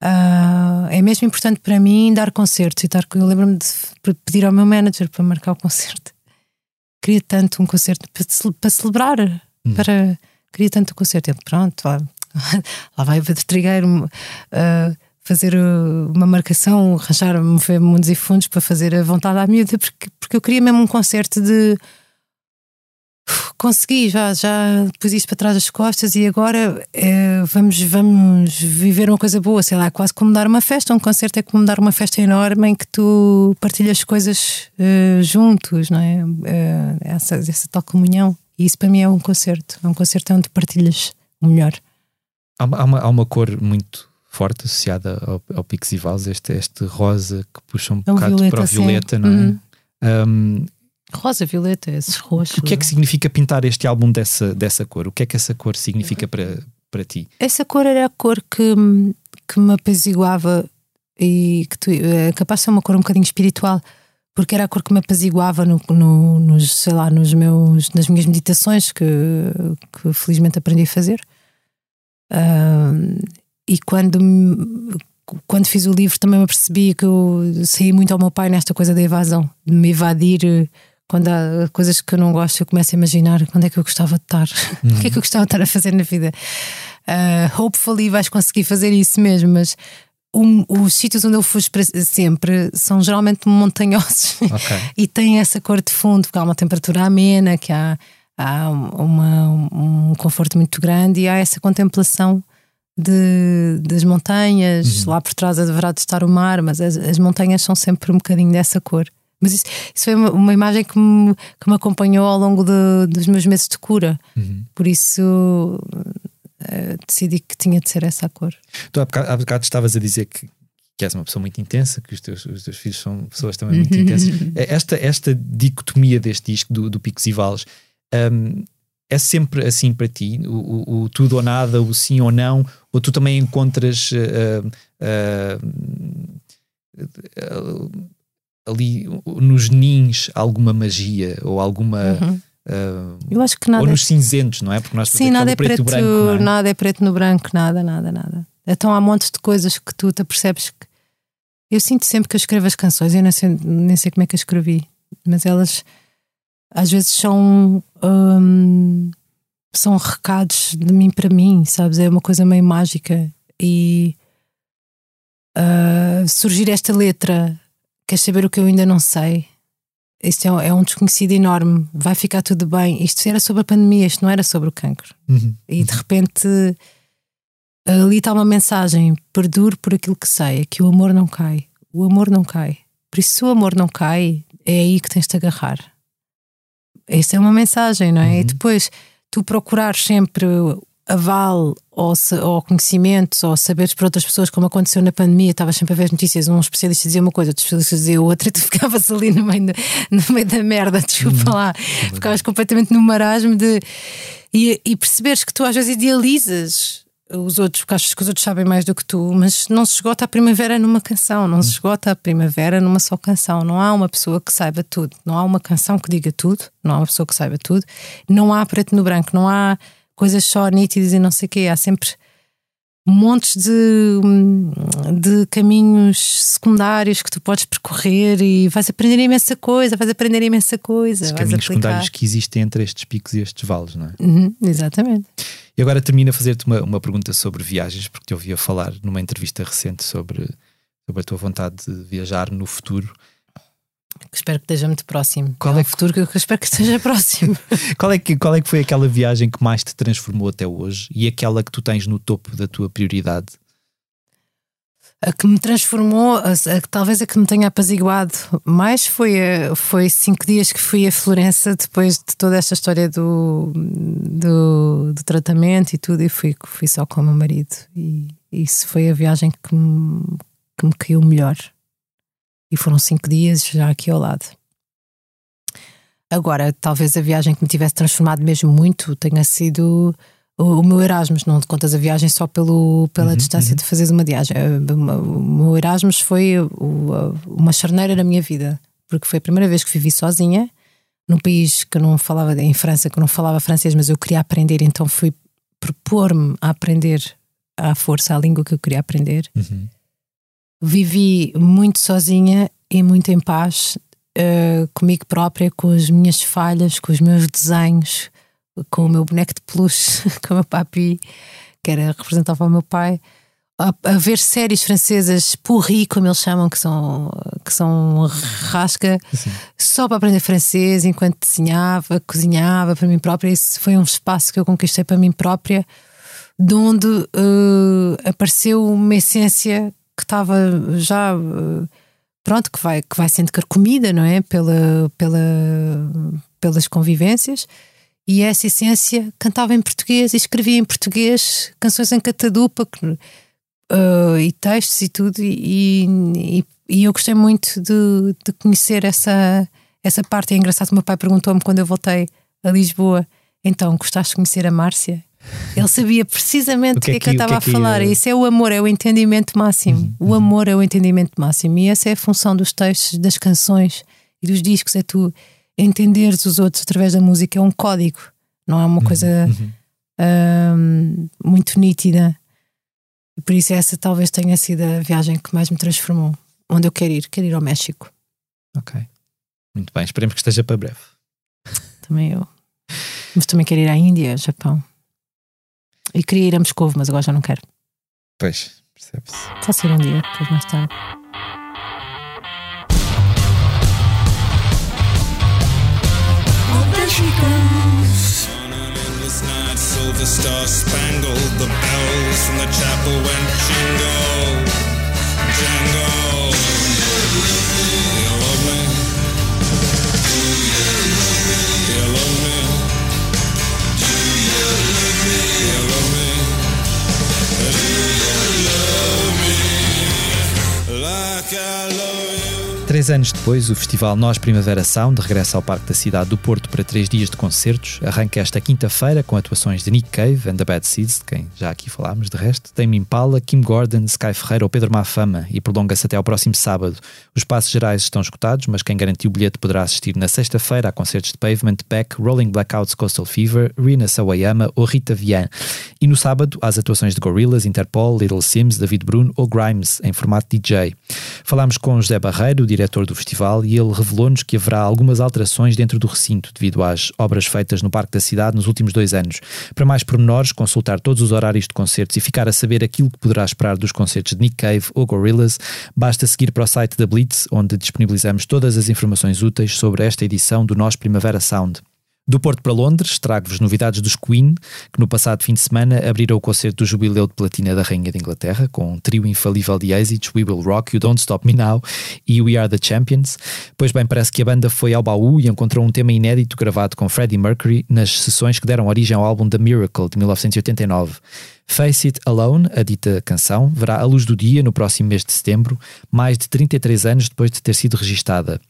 Ah, é mesmo importante para mim dar concertos e estar. Eu lembro-me de pedir ao meu manager para marcar o concerto. Queria tanto um concerto para, ce- para celebrar. Para, queria tanto um concerto. Ele, pronto, lá, *laughs* lá vai o Pedro Trigueiro fazer uh, uma marcação, arranjar, mover mundos e fundos para fazer a vontade à miúda, porque, porque eu queria mesmo um concerto de. Consegui, já, já pus isto para trás das costas e agora eh, vamos, vamos viver uma coisa boa, sei lá, quase como dar uma festa. Um concerto é como dar uma festa enorme em que tu partilhas coisas eh, juntos, não é? Eh, essa, essa tal comunhão. E isso para mim é um concerto. É um concerto onde partilhas o melhor. Há, uma, há, uma, há uma cor muito forte associada ao, ao Picos e Vales, este, este rosa que puxa um É bocado violeta, para o sim. violeta, não é? Uhum. Um, Rosa, violeta, esses roxos. O que é que significa pintar este álbum dessa, dessa cor? O que é que essa cor significa para, para ti? Essa cor era a cor que, me- que me apaziguava e que tu, é capaz de ser uma cor um bocadinho espiritual, porque era a cor que me apaziguava no, no- nos, sei lá, nos meus, nas minhas meditações que, que felizmente aprendi a fazer. Ahm, e quando, quando fiz o livro também me apercebi que eu saí muito ao meu pai nesta coisa da evasão, de me evadir. Quando há coisas que eu não gosto, eu começo a imaginar quando é que eu gostava de estar, *laughs* o que é que eu gostava de estar a fazer na vida. Uh, hopefully vais conseguir fazer isso mesmo, mas um- os sítios onde eu para sempre são geralmente montanhosos Ok. *laughs* e têm essa cor de fundo, porque há uma temperatura amena, que há, há uma- um conforto muito grande e há essa contemplação de, das montanhas. Lá por trás deverá de estar o mar, mas as, as montanhas são sempre um bocadinho dessa cor. Mas isso, isso foi uma, uma imagem que me, que me acompanhou ao longo de- dos meus meses de cura. Por isso eh, decidi que tinha de ser essa a cor. Tu há bocado, há bocado estavas a dizer que, que és uma pessoa muito intensa, que os teus, os teus filhos são pessoas também muito *laughs* intensas. Esta, esta dicotomia deste disco do, do Picos e Vales hum, é sempre assim para ti? O, o- o tudo ou nada, o sim ou não? Ou tu também encontras uh, uh, uh, ali nos nins alguma magia ou alguma. uh, Eu acho que Uhum. nada ou é nos cinzentos, não é? Porque nós Sim, nada é preto, e branco, não é? nada é preto no branco, nada, nada, nada. Então há montes de coisas que tu te apercebes que. Eu sinto sempre que eu escrevo as canções, eu nem sei, nem sei como é que eu escrevi, mas elas às vezes são. hum, são recados de mim para mim, sabes? É uma coisa meio mágica. E ah, surgir esta letra, queres saber o que eu ainda não sei? Isto é, um- é um desconhecido enorme, vai ficar tudo bem. Isto era sobre a pandemia, isto não era sobre o cancro. Uhum. E de repente ali está uma mensagem: perdure por aquilo que sei, é que o amor não cai. O amor não cai. Por isso, se o amor não cai, é aí que tens de agarrar. Essa é uma mensagem, não é? E depois tu procurares sempre aval ou, se- ou conhecimentos ou saberes por outras pessoas, como aconteceu na pandemia, estavas sempre a ver as notícias, um especialista dizia uma coisa, outro especialista dizia outra, *laughs* e tu ficavas ali no meio, da- no meio da merda, desculpa lá, ficavas completamente no marasmo de. E, e perceberes que tu às vezes idealizas os outros, porque achas que os outros sabem mais do que tu, mas não se esgota a primavera numa canção, não se esgota a primavera numa só canção. Não há uma pessoa que saiba tudo, não há uma canção que diga tudo, não há uma pessoa que saiba tudo, não há preto no branco, não há coisas só nítidas e não sei o quê, há sempre montes de, de caminhos secundários que tu podes percorrer e vais aprender imensa coisa, vais aprender imensa coisa, Os caminhos secundários que existem entre estes picos e estes vales, não é? Uhum, exatamente. E agora termino a fazer-te uma, uma pergunta sobre viagens, porque te ouvi a falar numa entrevista recente sobre, sobre a tua vontade de viajar no futuro. Espero que esteja muito próximo. Qual é é o futuro que eu espero que esteja *laughs* próximo? *laughs* Qual é, que, qual é que foi aquela viagem que mais te transformou até hoje e aquela que tu tens no topo da tua prioridade? A que me transformou, a, a talvez a que me tenha apaziguado mais foi, a- foi cinco dias que fui a Florença depois de toda esta história do, do, do tratamento e tudo, e fui, fui só com o meu marido. E isso foi a viagem que me, que me caiu melhor. E foram cinco dias já aqui ao lado. Agora, talvez a viagem que me tivesse transformado mesmo muito tenha sido o, o meu Erasmus. Não te contas a viagem só pelo, pela distância de fazeres uma viagem. Eh, O meu Erasmus foi uma charneira na minha vida, porque foi a primeira vez que vivi sozinha num país que não falava, em França, que não falava francês, mas eu queria aprender, então fui propor-me a aprender à força a língua que eu queria aprender vivi muito sozinha e muito em paz eh, comigo própria, com as minhas falhas, com os meus desenhos, com o meu boneco de peluche, *laughs* com o meu papi, que era representava o meu pai. A, a ver séries francesas pourri, como eles chamam, que são, que são rasca, só para aprender francês, enquanto desenhava, cozinhava para mim própria. Isso foi um espaço que eu conquistei para mim própria, de onde eh, apareceu uma essência que estava já eh, pronto, que vai, que vai sendo carcomida, não é? Pela, pela, pelas convivências. E essa essência cantava em português e escrevia em português canções em catadupa que, eh, e textos e tudo. E, e, e eu gostei muito de, de conhecer essa, essa parte é engraçado. O meu pai perguntou-me quando eu voltei a Lisboa: então, gostaste de conhecer a Márcia? Ele sabia precisamente o que, é que, eu estava é a falar. Isso é o amor, é o entendimento máximo. O amor é o entendimento máximo. E essa é a função dos textos, das canções e dos discos: é tu entenderes os outros através da música. É um código, não é uma coisa hum, muito nítida. E por isso, essa talvez tenha sido a viagem que mais me transformou. Onde eu quero ir? Quero ir ao México. Ok. Muito bem, esperemos que esteja para breve. Também eu. Mas também quero ir à Índia, Japão. E queria ir a Moscou, mas agora já não quero. Pois, percebe-se. Só ser um dia, depois mais tarde. Silver star spangled, the bells from the chapel went jingle, Três anos depois, o festival Nós Primavera Sound regressa ao Parque da Cidade do Porto para três dias de concertos. Arranca esta quinta-feira com atuações de Nick Cave and the Bad Seeds, de quem já aqui falámos, de resto, Tame Impala, Kim Gordon, Sky Ferreira ou Pedro Mafama e prolonga-se até ao próximo sábado. Os passos gerais estão esgotados, mas quem garantiu o bilhete poderá assistir na sexta-feira a concertos de Pavement, Beck, Rolling Blackouts Coastal Fever, Rina Sawayama ou Rita Vian. E no sábado, às atuações de Gorillaz, Interpol, Little Sims, David Bruno ou Grimes, em formato DJ. Falámos com José Barreiro, o diretor do festival, e ele revelou-nos que haverá algumas alterações dentro do recinto devido às obras feitas no Parque da Cidade nos últimos dois anos. Para mais pormenores, consultar todos os horários de concertos e ficar a saber aquilo que poderá esperar dos concertos de Nick Cave ou Gorillaz, basta seguir para o site da Blitz, onde disponibilizamos todas as informações úteis sobre esta edição do Nós Primavera Sound. Do Porto para Londres, trago-vos novidades dos Queen, que no passado fim de semana abriram o concerto do Jubileu de Platina da Rainha de Inglaterra, com um trio infalível de êxitos, We Will Rock You, Don't Stop Me Now e We Are the Champions. Pois bem, parece que a banda foi ao baú e encontrou um tema inédito gravado com Freddie Mercury nas sessões que deram origem ao álbum The Miracle, de 1989. Face It Alone, a dita canção, verá a luz do dia no próximo mês de setembro, mais de 33 anos depois de ter sido registada.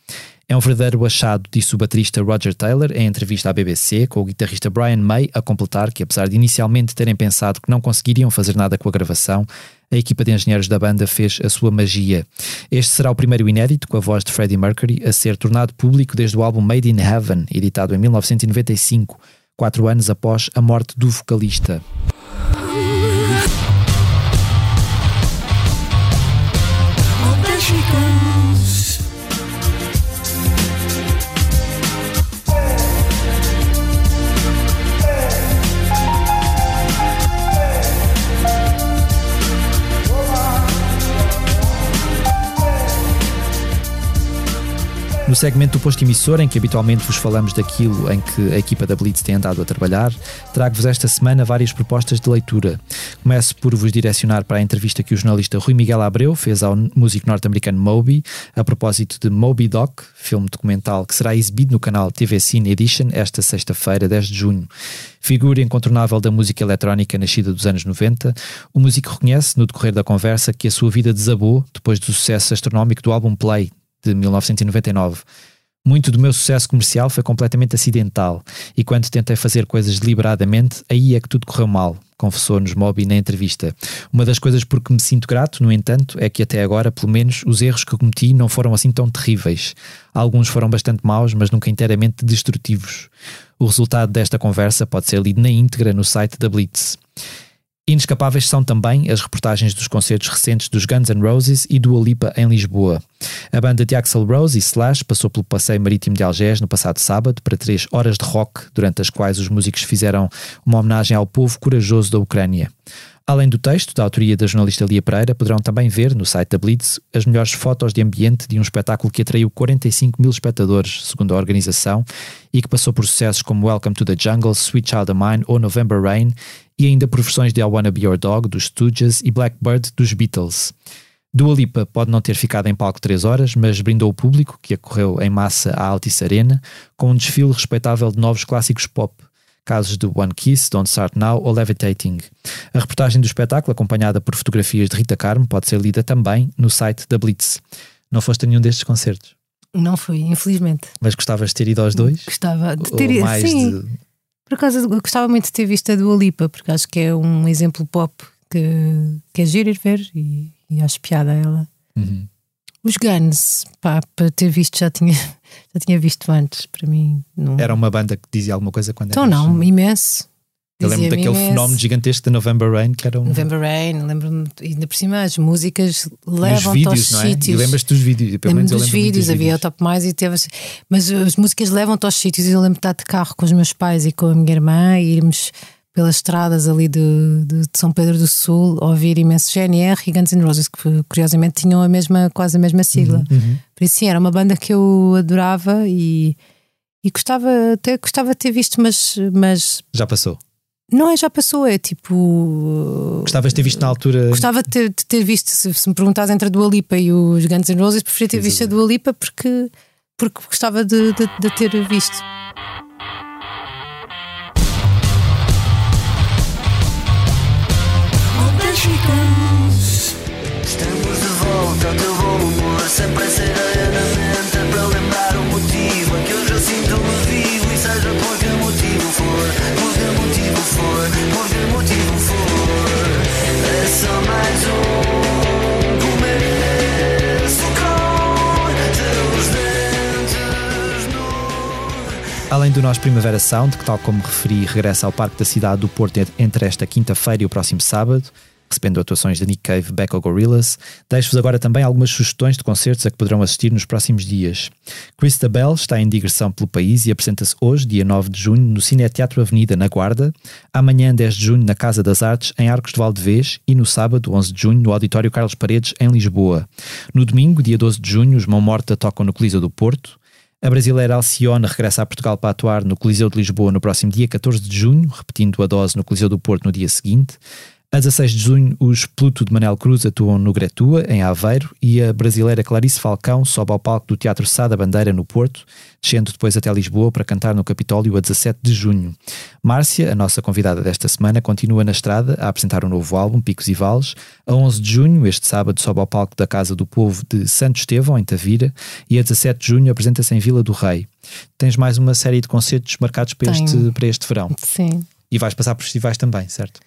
É um verdadeiro achado, disse o baterista Roger Taylor em entrevista à BBC, com o guitarrista Brian May a completar que, apesar de inicialmente terem pensado que não conseguiriam fazer nada com a gravação, a equipa de engenheiros da banda fez a sua magia. Este será o primeiro inédito com a voz de Freddie Mercury a ser tornado público desde o álbum Made in Heaven, editado em 1995, quatro anos após a morte do vocalista. No segmento do posto emissor, em que habitualmente vos falamos daquilo em que a equipa da Blitz tem andado a trabalhar, trago-vos esta semana várias propostas de leitura. Começo por vos direcionar para a entrevista que o jornalista Rui Miguel Abreu fez ao músico norte-americano Moby, a propósito de Moby Doc, filme documental que será exibido no canal TV Cine Edition esta sexta-feira, 10 de junho. Figura incontornável da música eletrónica nascida dos anos 90, o músico reconhece no decorrer da conversa que a sua vida desabou depois do sucesso astronómico do álbum Play, de 1999. Muito do meu sucesso comercial foi completamente acidental e quando tentei fazer coisas deliberadamente, aí é que tudo correu mal, confessou-nos Moby na entrevista. Uma das coisas por que me sinto grato, no entanto, é que até agora, pelo menos, os erros que cometi não foram assim tão terríveis. Alguns foram bastante maus, mas nunca inteiramente destrutivos. O resultado desta conversa pode ser lido na íntegra no site da Blitz. Inescapáveis são também as reportagens dos concertos recentes dos Guns N' Roses e do Alipa em Lisboa. A banda de Axel Rose e Slash passou pelo passeio marítimo de Algés no passado sábado para três horas de rock, durante as quais os músicos fizeram uma homenagem ao povo corajoso da Ucrânia. Além do texto, da autoria da jornalista Lia Pereira, poderão também ver no site da Blitz as melhores fotos de ambiente de um espetáculo que atraiu 45 mil espectadores, segundo a organização, e que passou por sucessos como Welcome to the Jungle, Sweet Child of Mine ou November Rain, e ainda por versões de I Wanna Be Your Dog, dos Stooges, e Blackbird, dos Beatles. Dua Lipa pode não ter ficado em palco 3 horas, mas brindou o público, que acorreu em massa à Altice Arena, com um desfile respeitável de novos clássicos pop, casos de One Kiss, Don't Start Now ou Levitating. A reportagem do espetáculo, acompanhada por fotografias de Rita Carmo, pode ser lida também no site da Blitz. Não foste a nenhum destes concertos? Não fui, infelizmente. Mas gostavas de ter ido aos dois? Gostava de ter ido. Sim, de- por acaso gostava muito de ter visto a Dua Lipa, porque acho que é um exemplo pop que, que é giro ir ver e, e acho piada a ela. Uhum. Os Guns, pá, para ter visto já tinha, já tinha visto antes, para mim. Não. Era uma banda que dizia alguma coisa quando Então eras- não, imenso. Eu lembro daquele imenso. fenómeno gigantesco de November Rain que era um. November Rain, lembro-me, ainda por cima as músicas os levam-te aos não é? Sítios. lembras-te dos vídeos? Pelo Lembro-me menos eu dos lembro vídeos, havia o Top Mais e teve. Mas as músicas levam-te aos sítios. e Eu lembro de estar de carro com os meus pais e com a minha irmã e irmos pelas estradas ali de, de- São Pedro do Sul ouvir imenso GNR e Guns N' Roses, que curiosamente tinham a mesma, quase a mesma sigla. Uhum. Por isso, sim, era uma banda que eu adorava e, e gostava, até gostava de ter visto, mas, mas Já passou. não é, já passou, é tipo. Gostavas de ter visto na altura. Gostava de ter, de ter visto, se, se me perguntares entre a Dua Lipa e os Guns N' Roses, preferia ter Sim, visto a Dua Lipa porque, porque gostava de, de, de ter visto. Sempre essa ideia na mente Para lembrar o motivo que hoje eu sinto-me vivo. E seja por que motivo for Por que motivo for Por que motivo for. É só mais um Além do nosso Primavera Sound, que, tal como referi, regressa ao Parque da Cidade do Porto entre esta quinta-feira e o próximo sábado, recebendo atuações da Nick Cave, Becca Gorillaz, deixo-vos agora também algumas sugestões de concertos a que poderão assistir nos próximos digressão Krista Bell está em digressão pelo país e apresenta-se hoje, dia 9 de junho, no Cine Teatro Avenida, na Guarda, amanhã, 10 de junho, na Casa das Artes, em Arcos de Valdevez, e no sábado, 11 de junho, no Auditório Carlos Paredes, em Lisboa. No domingo, dia 12 de junho, os Mão Morta tocam no Coliseu do Porto, a brasileira Alcione regressa a Portugal para atuar no Coliseu de Lisboa no próximo dia 14 de junho, repetindo a dose no Coliseu do Porto no dia seguinte. A 16 de junho, os Pluto de Manel Cruz atuam no Gretua, em Aveiro, e a brasileira Clarice Falcão sobe ao palco do Teatro Sá da Bandeira, no Porto, descendo depois até Lisboa para cantar no Capitólio a 17 de junho. Márcia, a nossa convidada desta semana, continua na estrada a apresentar um novo álbum, Picos e Vales. A 11 de junho, este sábado, sobe ao palco da Casa do Povo de Santo Estevão, em Tavira, e a 17 de junho apresenta-se em Vila do Rei. Tens mais uma série de concertos marcados para este, para este verão. Sim. E vais passar por festivais também, certo?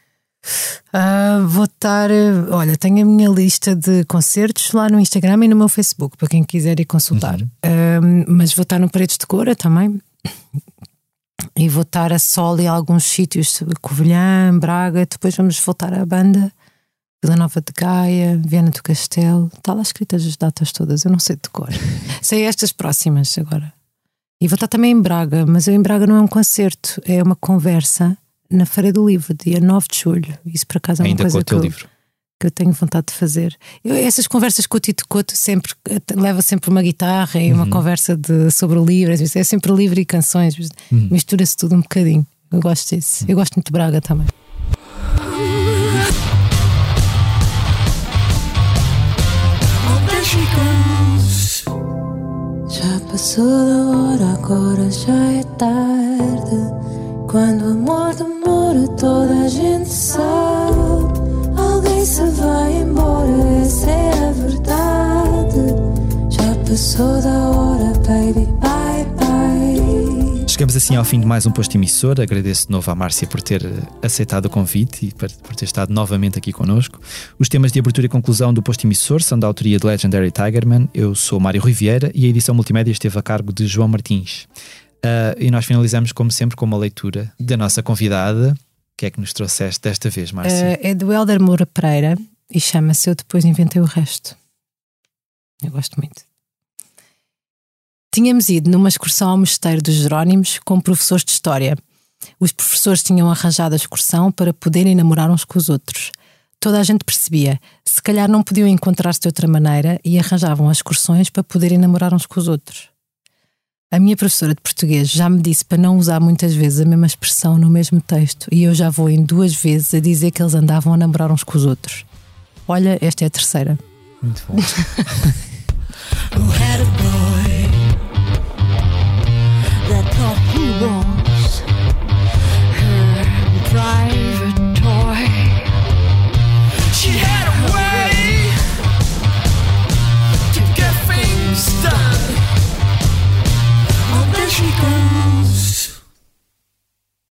Ah, vou estar. eh, Olha, tenho a minha lista de concertos lá no Instagram e no meu Facebook, para quem quiser ir consultar. Ah, mas vou estar no Paredes de Cora também. E vou estar a sol em alguns sítios, Covilhã, Braga. Depois vamos voltar à banda, Vila Nova de Gaia, Viana do Castelo. Está lá escritas as datas todas, eu não sei de cor. *laughs* sei estas próximas agora. E vou estar também em Braga, mas eu em Braga não é um concerto, é uma conversa na Feira do Livro, dia 9 de julho. Isso por acaso é uma Ainda coisa com o que teu eu, livro. que eu tenho vontade de fazer. Eu- essas conversas com o Tito Couto sempre leva sempre uma guitarra e uma Uhum. conversa de, sobre o livro. às vezes É sempre livro e canções, Uhum. mistura-se tudo um bocadinho. Eu gosto disso. Eu gosto muito de Braga também. Já passou da hora, agora já é tarde. Quando o amor demora, toda a gente sabe. Alguém se vai embora, essa é a verdade. Já passou da hora, baby, bye bye. Chegamos assim ao fim de mais um posto emissor. Agradeço de novo à Márcia por ter eh, aceitado o convite e por, ter estado novamente aqui connosco. Os temas de abertura e conclusão do posto emissor são da autoria de Legendary Tigerman. Eu sou Mário Rui Vieira e a edição multimédia esteve a cargo de João Martins. Ah, e nós finalizamos, como sempre, com uma leitura da nossa convidada. O que é que nos trouxeste desta vez, Márcia? Eh, é do Helder Moura Pereira e chama-se Eu Depois Inventei o Resto. Eu gosto muito. Tínhamos ido numa excursão ao Mosteiro dos Jerónimos com professores de História. Os professores tinham arranjado a excursão para poderem namorar uns com os outros. Toda a gente percebia, se calhar não podiam encontrar-se de outra maneira e arranjavam as excursões para poderem namorar uns com os outros. A minha professora de português já me disse para não usar muitas vezes a mesma expressão no mesmo texto e eu já vou em duas vezes a dizer que eles andavam a namorar uns com os outros. Olha, esta é a terceira. Muito bom. *laughs* *laughs*